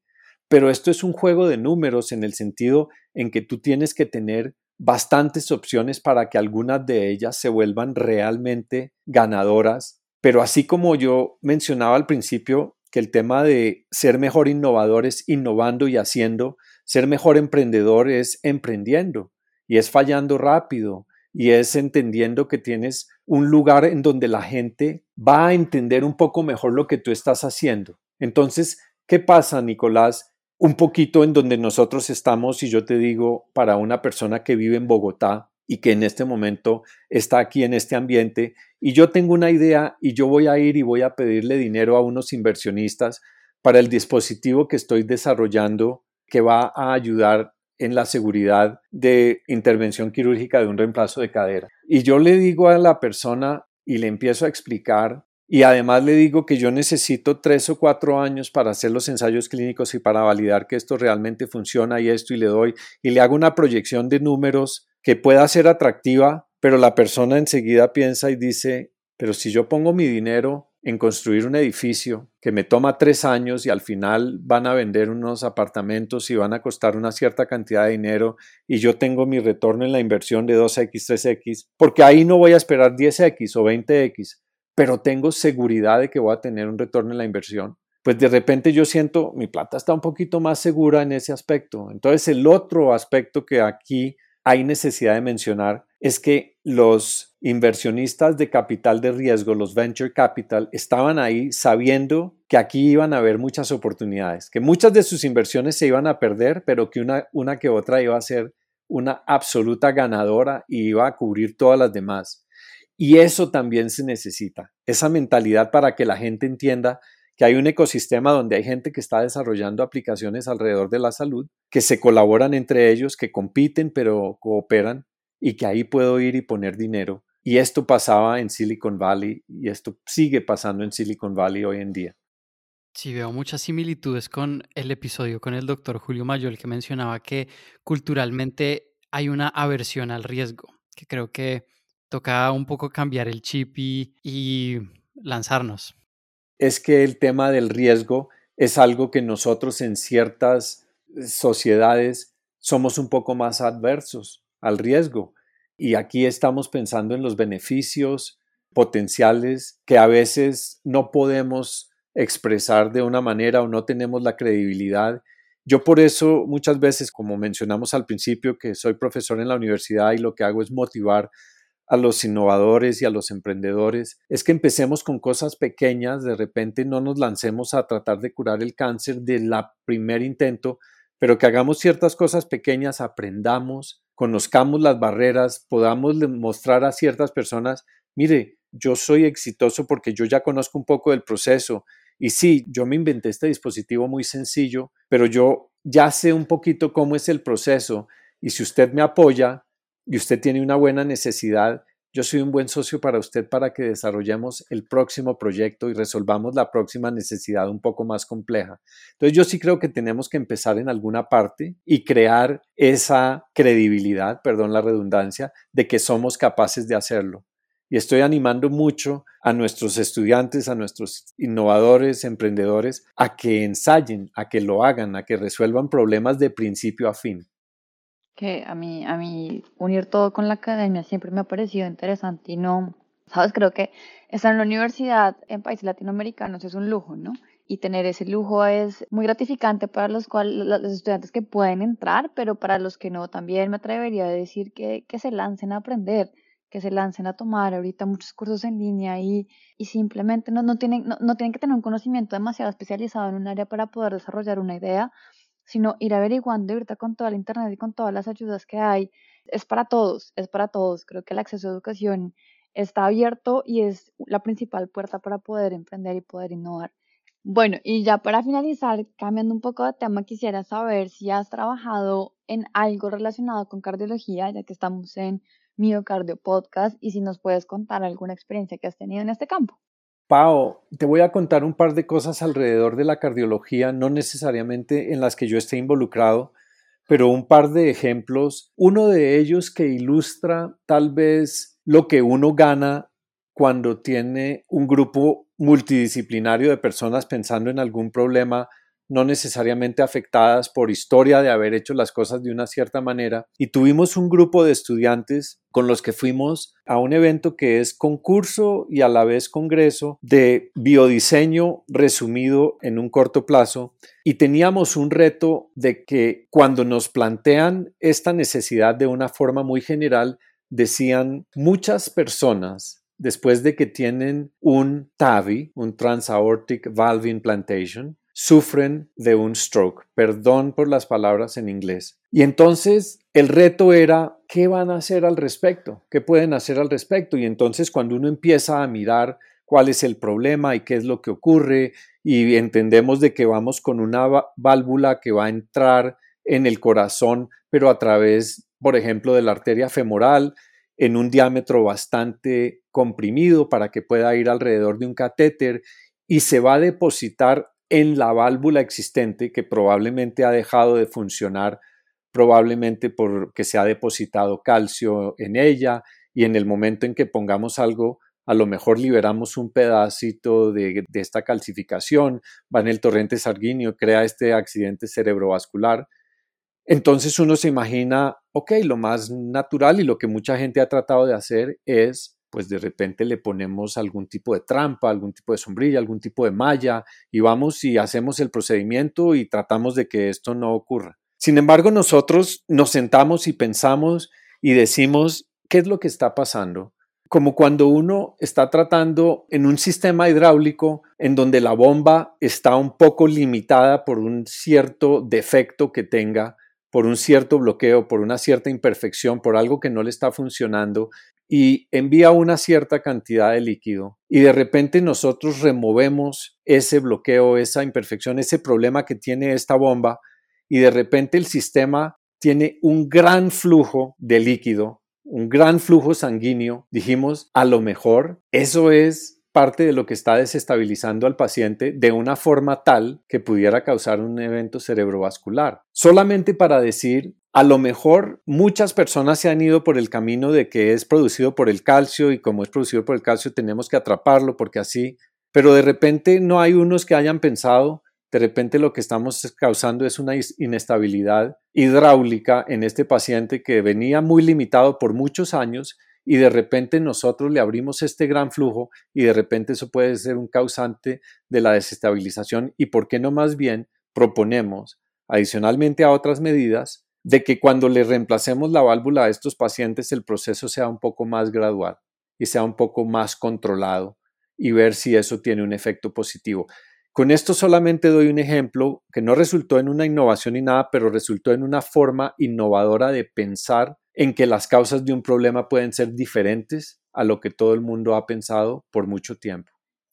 Pero esto es un juego de números en el sentido en que tú tienes que tener bastantes opciones para que algunas de ellas se vuelvan realmente ganadoras. Pero así como yo mencionaba al principio que el tema de ser mejor innovadores, innovando y haciendo, ser mejor emprendedor es emprendiendo y es fallando rápido y es entendiendo que tienes un lugar en donde la gente va a entender un poco mejor lo que tú estás haciendo. Entonces, ¿qué pasa, Nicolás? Un poquito en donde nosotros estamos, y yo te digo, para una persona que vive en Bogotá y que en este momento está aquí en este ambiente, y yo tengo una idea y yo voy a ir y voy a pedirle dinero a unos inversionistas para el dispositivo que estoy desarrollando que va a ayudar en la seguridad de intervención quirúrgica de un reemplazo de cadera. Y yo le digo a la persona y le empiezo a explicar y además le digo que yo necesito tres o cuatro años para hacer los ensayos clínicos y para validar que esto realmente funciona y esto y le doy y le hago una proyección de números que pueda ser atractiva, pero la persona enseguida piensa y dice, pero si yo pongo mi dinero en construir un edificio que me toma tres años y al final van a vender unos apartamentos y van a costar una cierta cantidad de dinero y yo tengo mi retorno en la inversión de 2X, 3X, porque ahí no voy a esperar 10X o 20X, pero tengo seguridad de que voy a tener un retorno en la inversión, pues de repente yo siento mi plata está un poquito más segura en ese aspecto. Entonces el otro aspecto que aquí hay necesidad de mencionar es que los inversionistas de capital de riesgo, los venture capital, estaban ahí sabiendo que aquí iban a haber muchas oportunidades, que muchas de sus inversiones se iban a perder, pero que una, una que otra iba a ser una absoluta ganadora y iba a cubrir todas las demás. Y eso también se necesita, esa mentalidad para que la gente entienda que hay un ecosistema donde hay gente que está desarrollando aplicaciones alrededor de la salud, que se colaboran entre ellos, que compiten pero cooperan y que ahí puedo ir y poner dinero. Y esto pasaba en Silicon Valley y esto sigue pasando en Silicon Valley hoy en día. Sí, veo muchas similitudes con el episodio con el doctor Julio Mayol que mencionaba que culturalmente hay una aversión al riesgo, que creo que toca un poco cambiar el chip y, lanzarnos. Es que el tema del riesgo es algo que nosotros en ciertas sociedades somos un poco más adversos al riesgo. Y aquí estamos pensando en los beneficios potenciales que a veces no podemos expresar de una manera o no tenemos la credibilidad. Yo por eso muchas veces, como mencionamos al principio, que soy profesor en la universidad y lo que hago es motivar a los innovadores y a los emprendedores es que empecemos con cosas pequeñas, de repente no nos lancemos a tratar de curar el cáncer de la primer intento, pero que hagamos ciertas cosas pequeñas, aprendamos, conozcamos las barreras, podamos mostrar a ciertas personas, mire, yo soy exitoso porque yo ya conozco un poco del proceso y sí, yo me inventé este dispositivo muy sencillo, pero yo ya sé un poquito cómo es el proceso y si usted me apoya, y usted tiene una buena necesidad, yo soy un buen socio para usted para que desarrollemos el próximo proyecto y resolvamos la próxima necesidad un poco más compleja. Entonces yo sí creo que tenemos que empezar en alguna parte y crear esa credibilidad, perdón la redundancia, de que somos capaces de hacerlo. Y estoy animando mucho a nuestros estudiantes, a nuestros innovadores, emprendedores, a que ensayen, a que lo hagan, a que resuelvan problemas de principio a fin que a mí, a mí unir todo con la academia siempre me ha parecido interesante y no, sabes, creo que estar en la universidad en países latinoamericanos es un lujo, ¿no? Y tener ese lujo es muy gratificante para los, cuales, los estudiantes que pueden entrar, pero para los que no, también me atrevería a decir que, que se lancen a aprender, que se lancen a tomar ahorita muchos cursos en línea y, y simplemente no, no, tienen, no, no tienen que tener un conocimiento demasiado especializado en un área para poder desarrollar una idea, sino ir averiguando ahorita con toda la internet y con todas las ayudas que hay. Es para todos, es para todos. Creo que el acceso a educación está abierto y es la principal puerta para poder emprender y poder innovar. Bueno, y ya para finalizar, cambiando un poco de tema, quisiera saber si has trabajado en algo relacionado con cardiología, ya que estamos en Miocardio Podcast, y si nos puedes contar alguna experiencia que has tenido en este campo. Pau, te voy a contar un par de cosas alrededor de la cardiología, no necesariamente en las que yo esté involucrado, pero un par de ejemplos. Uno de ellos que ilustra tal vez lo que uno gana cuando tiene un grupo multidisciplinario de personas pensando en algún problema no necesariamente afectadas por historia de haber hecho las cosas de una cierta manera. Y tuvimos un grupo de estudiantes con los que fuimos a un evento que es concurso y a la vez congreso de biodiseño resumido en un corto plazo. Y teníamos un reto de que cuando nos plantean esta necesidad de una forma muy general, decían muchas personas después de que tienen un TAVI, un Transaortic Valve Implantation, sufren de un stroke. Perdón por las palabras en inglés. Y entonces el reto era, ¿qué van a hacer al respecto? ¿Qué pueden hacer al respecto? Y entonces cuando uno empieza a mirar cuál es el problema y qué es lo que ocurre y entendemos de que vamos con una válvula que va a entrar en el corazón, pero a través, por ejemplo, de la arteria femoral, en un diámetro bastante comprimido para que pueda ir alrededor de un catéter y se va a depositar en la válvula existente que probablemente ha dejado de funcionar, probablemente porque se ha depositado calcio en ella y en el momento en que pongamos algo, a lo mejor liberamos un pedacito de, esta calcificación, va en el torrente sanguíneo, crea este accidente cerebrovascular. Entonces uno se imagina, ok, lo más natural y lo que mucha gente ha tratado de hacer es pues de repente le ponemos algún tipo de trampa, algún tipo de sombrilla, algún tipo de malla y vamos y hacemos el procedimiento y tratamos de que esto no ocurra. Sin embargo, nosotros nos sentamos y pensamos y decimos, ¿qué es lo que está pasando? Como cuando uno está tratando en un sistema hidráulico en donde la bomba está un poco limitada por un cierto defecto que tenga, por un cierto bloqueo, por una cierta imperfección, por algo que no le está funcionando y envía una cierta cantidad de líquido y de repente nosotros removemos ese bloqueo, esa imperfección, ese problema que tiene esta bomba y de repente el sistema tiene un gran flujo de líquido, un gran flujo sanguíneo, dijimos, a lo mejor eso es parte de lo que está desestabilizando al paciente de una forma tal que pudiera causar un evento cerebrovascular. Solamente para decir, a lo mejor muchas personas se han ido por el camino de que es producido por el calcio y como es producido por el calcio tenemos que atraparlo porque así, pero de repente no hay unos que hayan pensado de repente lo que estamos causando es una inestabilidad hidráulica en este paciente que venía muy limitado por muchos años y de repente nosotros le abrimos este gran flujo y de repente eso puede ser un causante de la desestabilización y por qué no más bien proponemos, adicionalmente a otras medidas, de que cuando le reemplacemos la válvula a estos pacientes el proceso sea un poco más gradual y sea un poco más controlado y ver si eso tiene un efecto positivo. Con esto solamente doy un ejemplo que no resultó en una innovación ni nada, pero resultó en una forma innovadora de pensar en que las causas de un problema pueden ser diferentes a lo que todo el mundo ha pensado por mucho tiempo.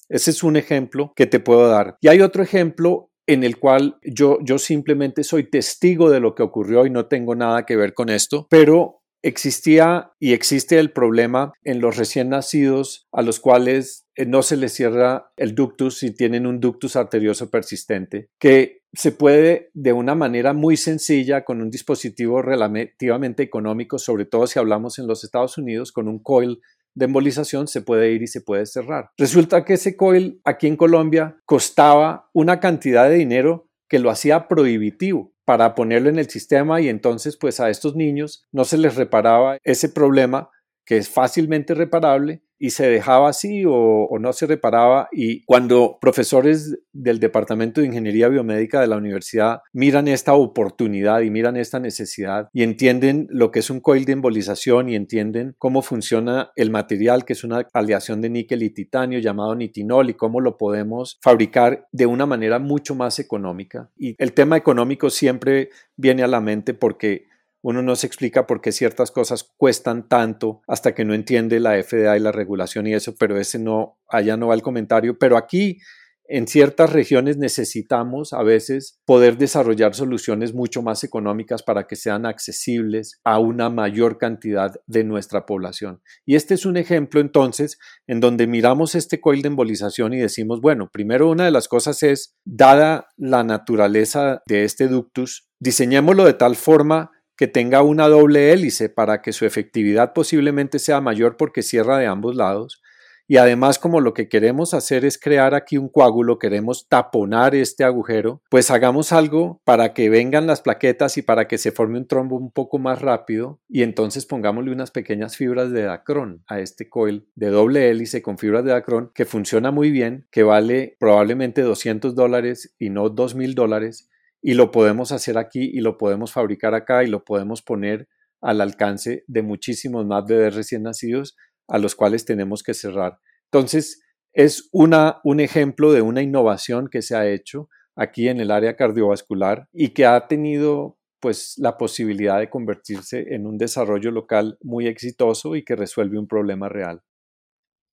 Ese es un ejemplo que te puedo dar. Y hay otro ejemplo en el cual yo, yo simplemente soy testigo de lo que ocurrió y no tengo nada que ver con esto, pero existía y existe el problema en los recién nacidos a los cuales no se les cierra el ductus si tienen un ductus arterioso persistente, que se puede de una manera muy sencilla con un dispositivo relativamente económico, sobre todo si hablamos en los Estados Unidos, con un coil de embolización se puede ir y se puede cerrar. Resulta que ese coil aquí en Colombia costaba una cantidad de dinero que lo hacía prohibitivo para ponerlo en el sistema y entonces pues a estos niños no se les reparaba ese problema que es fácilmente reparable y se dejaba así o, no se reparaba y cuando profesores del Departamento de Ingeniería Biomédica de la universidad miran esta oportunidad y miran esta necesidad y entienden lo que es un coil de embolización y entienden cómo funciona el material que es una aleación de níquel y titanio llamado nitinol y cómo lo podemos fabricar de una manera mucho más económica. Y el tema económico siempre viene a la mente porque uno no se explica por qué ciertas cosas cuestan tanto hasta que no entiende la FDA y la regulación y eso, pero ese no, allá no va el comentario. Pero aquí, en ciertas regiones, necesitamos a veces poder desarrollar soluciones mucho más económicas para que sean accesibles a una mayor cantidad de nuestra población. Y este es un ejemplo entonces en donde miramos este coil de embolización y decimos, bueno, primero una de las cosas es, dada la naturaleza de este ductus, diseñémoslo de tal forma que tenga una doble hélice para que su efectividad posiblemente sea mayor porque cierra de ambos lados. Y además, como lo que queremos hacer es crear aquí un coágulo, queremos taponar este agujero, pues hagamos algo para que vengan las plaquetas y para que se forme un trombo un poco más rápido y entonces pongámosle unas pequeñas fibras de dacrón a este coil de doble hélice con fibras de dacrón que funciona muy bien, que vale probablemente 200 dólares y no 2000 dólares y lo podemos hacer aquí y lo podemos fabricar acá y lo podemos poner al alcance de muchísimos más bebés recién nacidos a los cuales tenemos que cerrar. Entonces, es una, un ejemplo de una innovación que se ha hecho aquí en el área cardiovascular y que ha tenido pues la posibilidad de convertirse en un desarrollo local muy exitoso y que resuelve un problema real.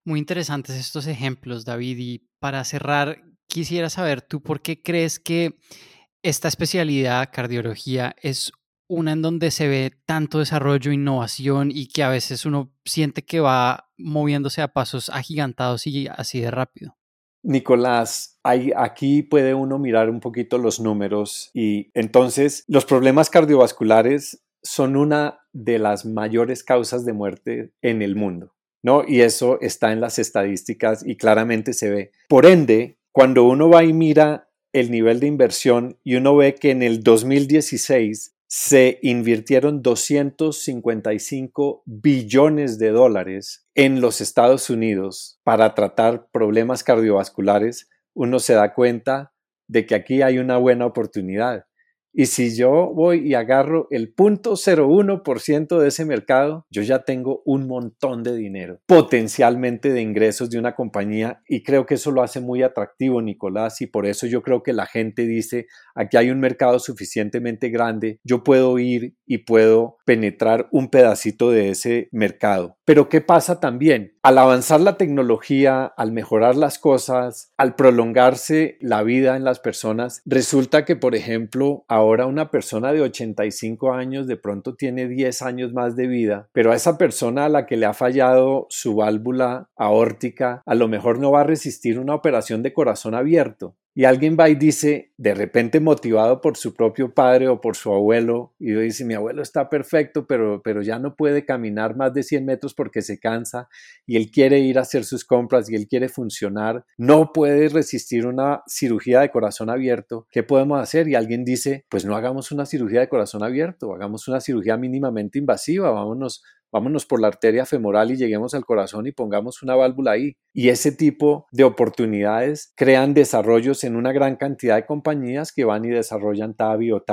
Muy interesantes estos ejemplos, David. Y para cerrar, quisiera saber tú por qué crees que esta especialidad, cardiología, es una en donde se ve tanto desarrollo, innovación y que a veces uno siente que va moviéndose a pasos agigantados y así de rápido. Nicolás, aquí puede uno mirar un poquito los números y entonces los problemas cardiovasculares son una de las mayores causas de muerte en el mundo, ¿no? Y eso está en las estadísticas y claramente se ve. Por ende, cuando uno va y mira el nivel de inversión y uno ve que en el 2016 se invirtieron 255 billones de dólares en los Estados Unidos para tratar problemas cardiovasculares, uno se da cuenta de que aquí hay una buena oportunidad. Y si yo voy y agarro el 0.01% de ese mercado, yo ya tengo un montón de dinero, potencialmente de ingresos de una compañía. Y creo que eso lo hace muy atractivo, Nicolás. Y por eso yo creo que la gente dice, aquí hay un mercado suficientemente grande, yo puedo ir y puedo penetrar un pedacito de ese mercado. Pero ¿qué pasa también? Al avanzar la tecnología, al mejorar las cosas, al prolongarse la vida en las personas, resulta que, por ejemplo, ahora una persona de 85 años de pronto tiene 10 años más de vida, pero a esa persona a la que le ha fallado su válvula aórtica, a lo mejor no va a resistir una operación de corazón abierto. Y alguien va y dice, de repente motivado por su propio padre o por su abuelo, y dice, mi abuelo está perfecto, pero, pero ya no puede caminar más de 100 metros porque se cansa y él quiere ir a hacer sus compras y él quiere funcionar, no puede resistir una cirugía de corazón abierto. ¿Qué podemos hacer? Y alguien dice, pues no hagamos una cirugía de corazón abierto, hagamos una cirugía mínimamente invasiva, vámonos vámonos por la arteria femoral y lleguemos al corazón y pongamos una válvula ahí. Y ese tipo de oportunidades crean desarrollos en una gran cantidad de compañías que van y desarrollan TAVI o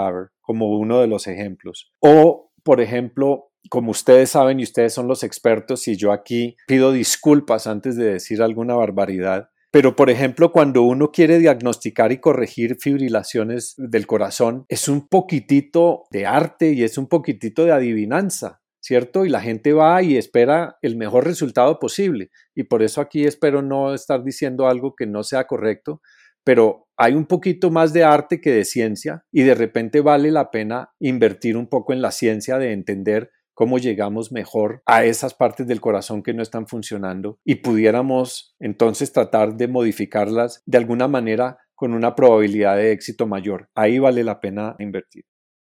como uno de los ejemplos. O, por ejemplo, como ustedes saben y ustedes son los expertos y yo aquí pido disculpas antes de decir alguna barbaridad, pero, por ejemplo, cuando uno quiere diagnosticar y corregir fibrilaciones del corazón, es un poquitito de arte y es un poquitito de adivinanza. ¿Cierto? Y la gente va y espera el mejor resultado posible. Y por eso aquí espero no estar diciendo algo que no sea correcto, pero hay un poquito más de arte que de ciencia y de repente vale la pena invertir un poco en la ciencia de entender cómo llegamos mejor a esas partes del corazón que no están funcionando y pudiéramos entonces tratar de modificarlas de alguna manera con una probabilidad de éxito mayor. Ahí vale la pena invertir.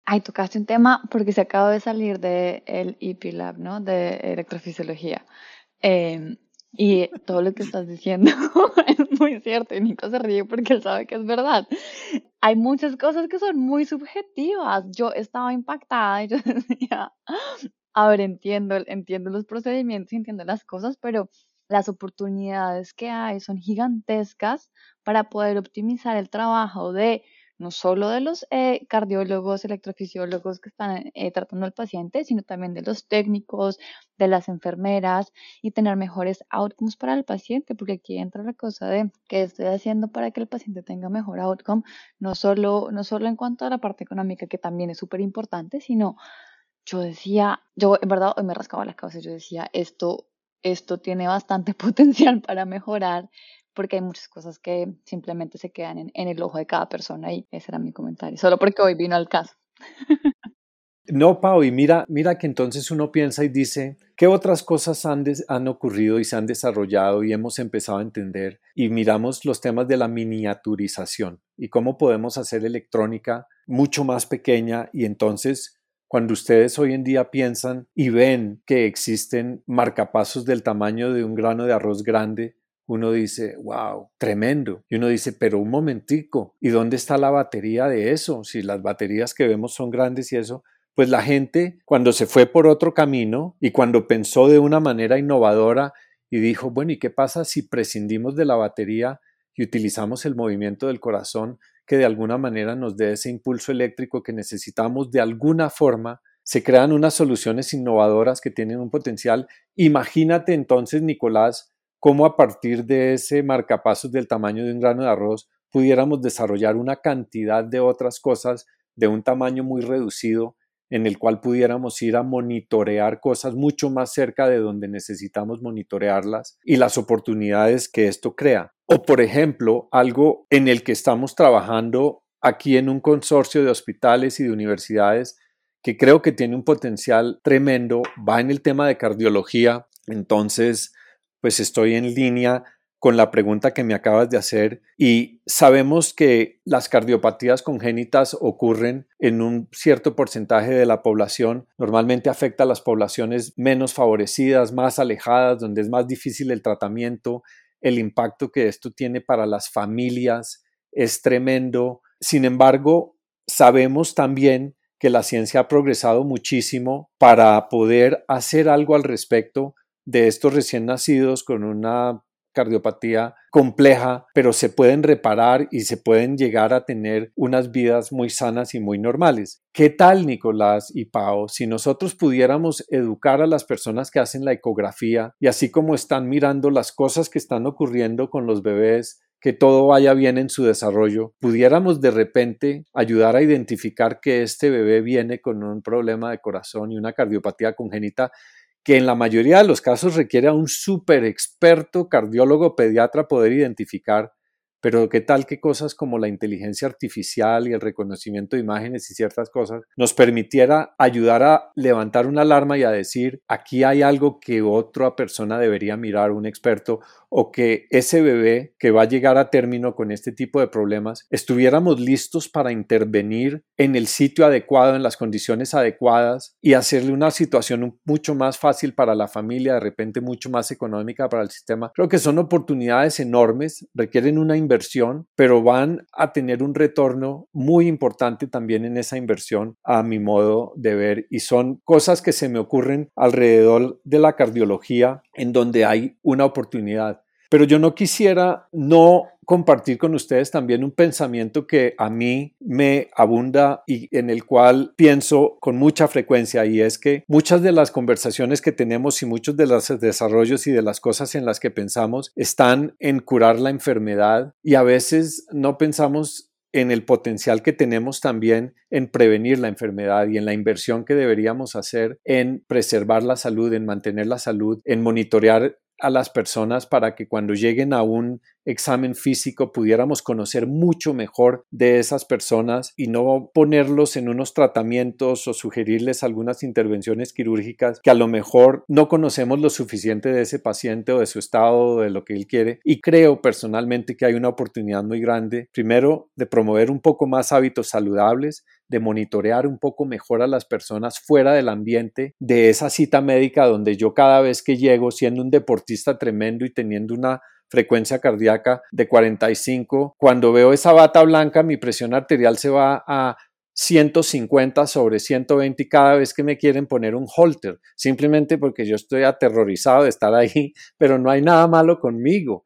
Ay, tocaste un tema porque se acaba de salir del el EP Lab, ¿no? De electrofisiología. Em, y todo lo que estás diciendo [LAUGHS] es muy cierto y Nico se ríe porque él sabe que es verdad. Hay muchas cosas que son muy subjetivas. Yo estaba impactada y yo [LAUGHS] decía, a ver, entiendo, entiendo los procedimientos, entiendo las cosas, pero las oportunidades que hay son gigantescas para poder optimizar el trabajo de no solo de los eh, cardiólogos, electrofisiólogos que están eh, tratando al paciente, sino también de los técnicos, de las enfermeras y tener mejores outcomes para el paciente, porque aquí entra la cosa de qué estoy haciendo para que el paciente tenga mejor outcome, no solo, no solo en cuanto a la parte económica, que también es súper importante, sino yo decía, yo en verdad hoy me rascaba la cabeza, yo decía, esto, esto tiene bastante [LAUGHS] potencial para mejorar porque hay muchas cosas que simplemente se quedan en, el ojo de cada persona y ese era mi comentario, solo porque hoy vino al caso. No, Pau, y mira, mira que entonces uno piensa y dice, ¿qué otras cosas han, han ocurrido y se han desarrollado y hemos empezado a entender? Y miramos los temas de la miniaturización y cómo podemos hacer electrónica mucho más pequeña y entonces cuando ustedes hoy en día piensan y ven que existen marcapasos del tamaño de un grano de arroz grande, uno dice, wow, tremendo. Y uno dice, pero un momentico, ¿y dónde está la batería de eso? Si las baterías que vemos son grandes y eso, pues la gente cuando se fue por otro camino y cuando pensó de una manera innovadora y dijo, bueno, ¿y qué pasa si prescindimos de la batería y utilizamos el movimiento del corazón que de alguna manera nos dé ese impulso eléctrico que necesitamos de alguna forma? Se crean unas soluciones innovadoras que tienen un potencial. Imagínate entonces, Nicolás, cómo a partir de ese marcapasos del tamaño de un grano de arroz pudiéramos desarrollar una cantidad de otras cosas de un tamaño muy reducido en el cual pudiéramos ir a monitorear cosas mucho más cerca de donde necesitamos monitorearlas y las oportunidades que esto crea. O por ejemplo, algo en el que estamos trabajando aquí en un consorcio de hospitales y de universidades que creo que tiene un potencial tremendo, va en el tema de cardiología, entonces pues estoy en línea con la pregunta que me acabas de hacer y sabemos que las cardiopatías congénitas ocurren en un cierto porcentaje de la población. Normalmente afecta a las poblaciones menos favorecidas, más alejadas, donde es más difícil el tratamiento. El impacto que esto tiene para las familias es tremendo. Sin embargo, sabemos también que la ciencia ha progresado muchísimo para poder hacer algo al respecto de estos recién nacidos con una cardiopatía compleja, pero se pueden reparar y se pueden llegar a tener unas vidas muy sanas y muy normales. ¿Qué tal, Nicolás y Pau, si nosotros pudiéramos educar a las personas que hacen la ecografía y así como están mirando las cosas que están ocurriendo con los bebés, que todo vaya bien en su desarrollo, pudiéramos de repente ayudar a identificar que este bebé viene con un problema de corazón y una cardiopatía congénita que en la mayoría de los casos requiere a un súper experto cardiólogo pediatra poder identificar pero qué tal que cosas como la inteligencia artificial y el reconocimiento de imágenes y ciertas cosas nos permitiera ayudar a levantar una alarma y a decir, aquí hay algo que otra persona debería mirar, un experto, o que ese bebé que va a llegar a término con este tipo de problemas, estuviéramos listos para intervenir en el sitio adecuado, en las condiciones adecuadas y hacerle una situación mucho más fácil para la familia, de repente mucho más económica para el sistema. Creo que son oportunidades enormes, requieren una inversión pero van a tener un retorno muy importante también en esa inversión a mi modo de ver y son cosas que se me ocurren alrededor de la cardiología en donde hay una oportunidad. Pero yo no quisiera no compartir con ustedes también un pensamiento que a mí me abunda y en el cual pienso con mucha frecuencia y es que muchas de las conversaciones que tenemos y muchos de los desarrollos y de las cosas en las que pensamos están en curar la enfermedad y a veces no pensamos en el potencial que tenemos también en prevenir la enfermedad y en la inversión que deberíamos hacer en preservar la salud, en mantener la salud, en monitorear a las personas para que cuando lleguen a un examen físico pudiéramos conocer mucho mejor de esas personas y no ponerlos en unos tratamientos o sugerirles algunas intervenciones quirúrgicas que a lo mejor no conocemos lo suficiente de ese paciente o de su estado o de lo que él quiere. Y creo personalmente que hay una oportunidad muy grande, primero, de promover un poco más hábitos saludables, de monitorear un poco mejor a las personas fuera del ambiente de esa cita médica donde yo cada vez que llego siendo un deportista tremendo y teniendo una frecuencia cardíaca de 45. Cuando veo esa bata blanca, mi presión arterial se va a 150 sobre 120 y cada vez que me quieren poner un holter, simplemente porque yo estoy aterrorizado de estar ahí, pero no hay nada malo conmigo.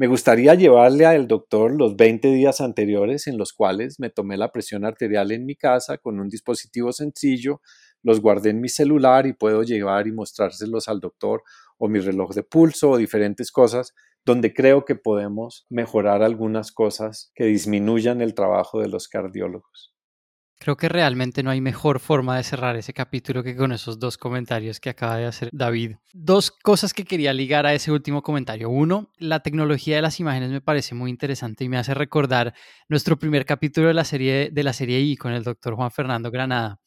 Me gustaría llevarle al doctor los 20 días anteriores en los cuales me tomé la presión arterial en mi casa con un dispositivo sencillo, los guardé en mi celular y puedo llevar y mostrárselos al doctor o mi reloj de pulso o diferentes cosas donde creo que podemos mejorar algunas cosas que disminuyan el trabajo de los cardiólogos. Creo que realmente no hay mejor forma de cerrar ese capítulo que con esos dos comentarios que acaba de hacer David. Dos cosas que quería ligar a ese último comentario. Uno, la tecnología de las imágenes me parece muy interesante y me hace recordar nuestro primer capítulo de la serie de la serie I con el doctor Juan Fernando Granada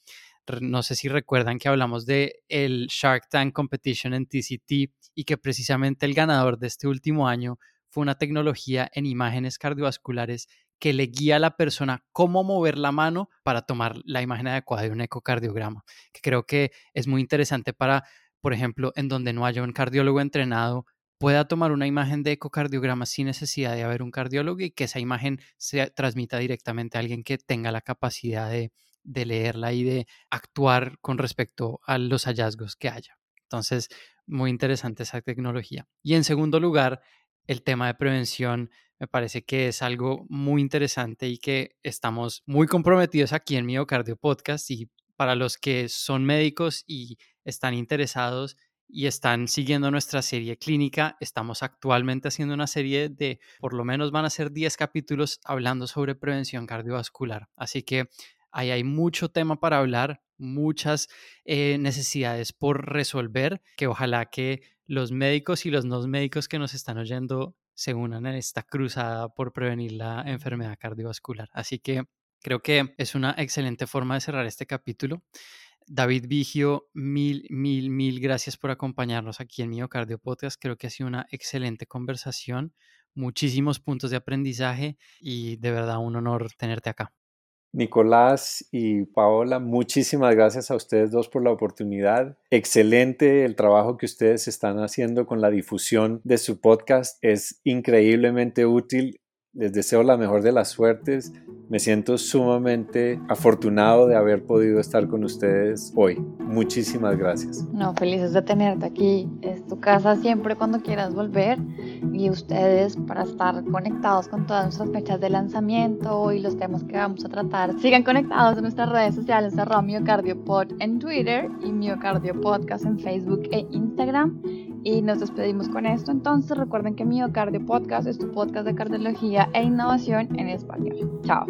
no sé si recuerdan que hablamos de el Shark Tank Competition en TCT y que precisamente el ganador de este último año fue una tecnología en imágenes cardiovasculares que le guía a la persona cómo mover la mano para tomar la imagen adecuada de un ecocardiograma, que creo que es muy interesante para, por ejemplo, en donde no haya un cardiólogo entrenado, pueda tomar una imagen de ecocardiograma sin necesidad de haber un cardiólogo y que esa imagen se transmita directamente a alguien que tenga la capacidad de de leerla y de actuar con respecto a los hallazgos que haya. Entonces, muy interesante esa tecnología. Y en segundo lugar, el tema de prevención me parece que es algo muy interesante y que estamos muy comprometidos aquí en Miocardio Podcast y para los que son médicos y están interesados y están siguiendo nuestra serie clínica, estamos actualmente haciendo una serie de, por lo menos van a ser 10 capítulos hablando sobre prevención cardiovascular. Así que Ahí hay mucho tema para hablar, muchas eh, necesidades por resolver, que ojalá que los médicos y los no médicos que nos están oyendo se unan en esta cruzada por prevenir la enfermedad cardiovascular. Así que creo que es una excelente forma de cerrar este capítulo. David Vigio, mil, mil, mil gracias por acompañarnos aquí en Miocardio Podcast. Creo que ha sido una excelente conversación, muchísimos puntos de aprendizaje y de verdad un honor tenerte acá. Nicolás y Paola, muchísimas gracias a ustedes dos por la oportunidad. Excelente el trabajo que ustedes están haciendo con la difusión de su podcast. Es increíblemente útil Les deseo la mejor de las suertes me siento sumamente afortunado de haber podido estar con ustedes hoy. Muchísimas gracias. No, felices de tenerte aquí. Es tu casa siempre cuando quieras volver. Y ustedes para estar conectados con todas nuestras fechas de lanzamiento y los temas que vamos a tratar. Sigan conectados en nuestras redes sociales, arroba miocardiopod en Twitter y miocardio podcast en Facebook e Instagram. Y nos despedimos con esto. Entonces recuerden que Miocardio Podcast es tu podcast de cardiología e innovación en español. Chao.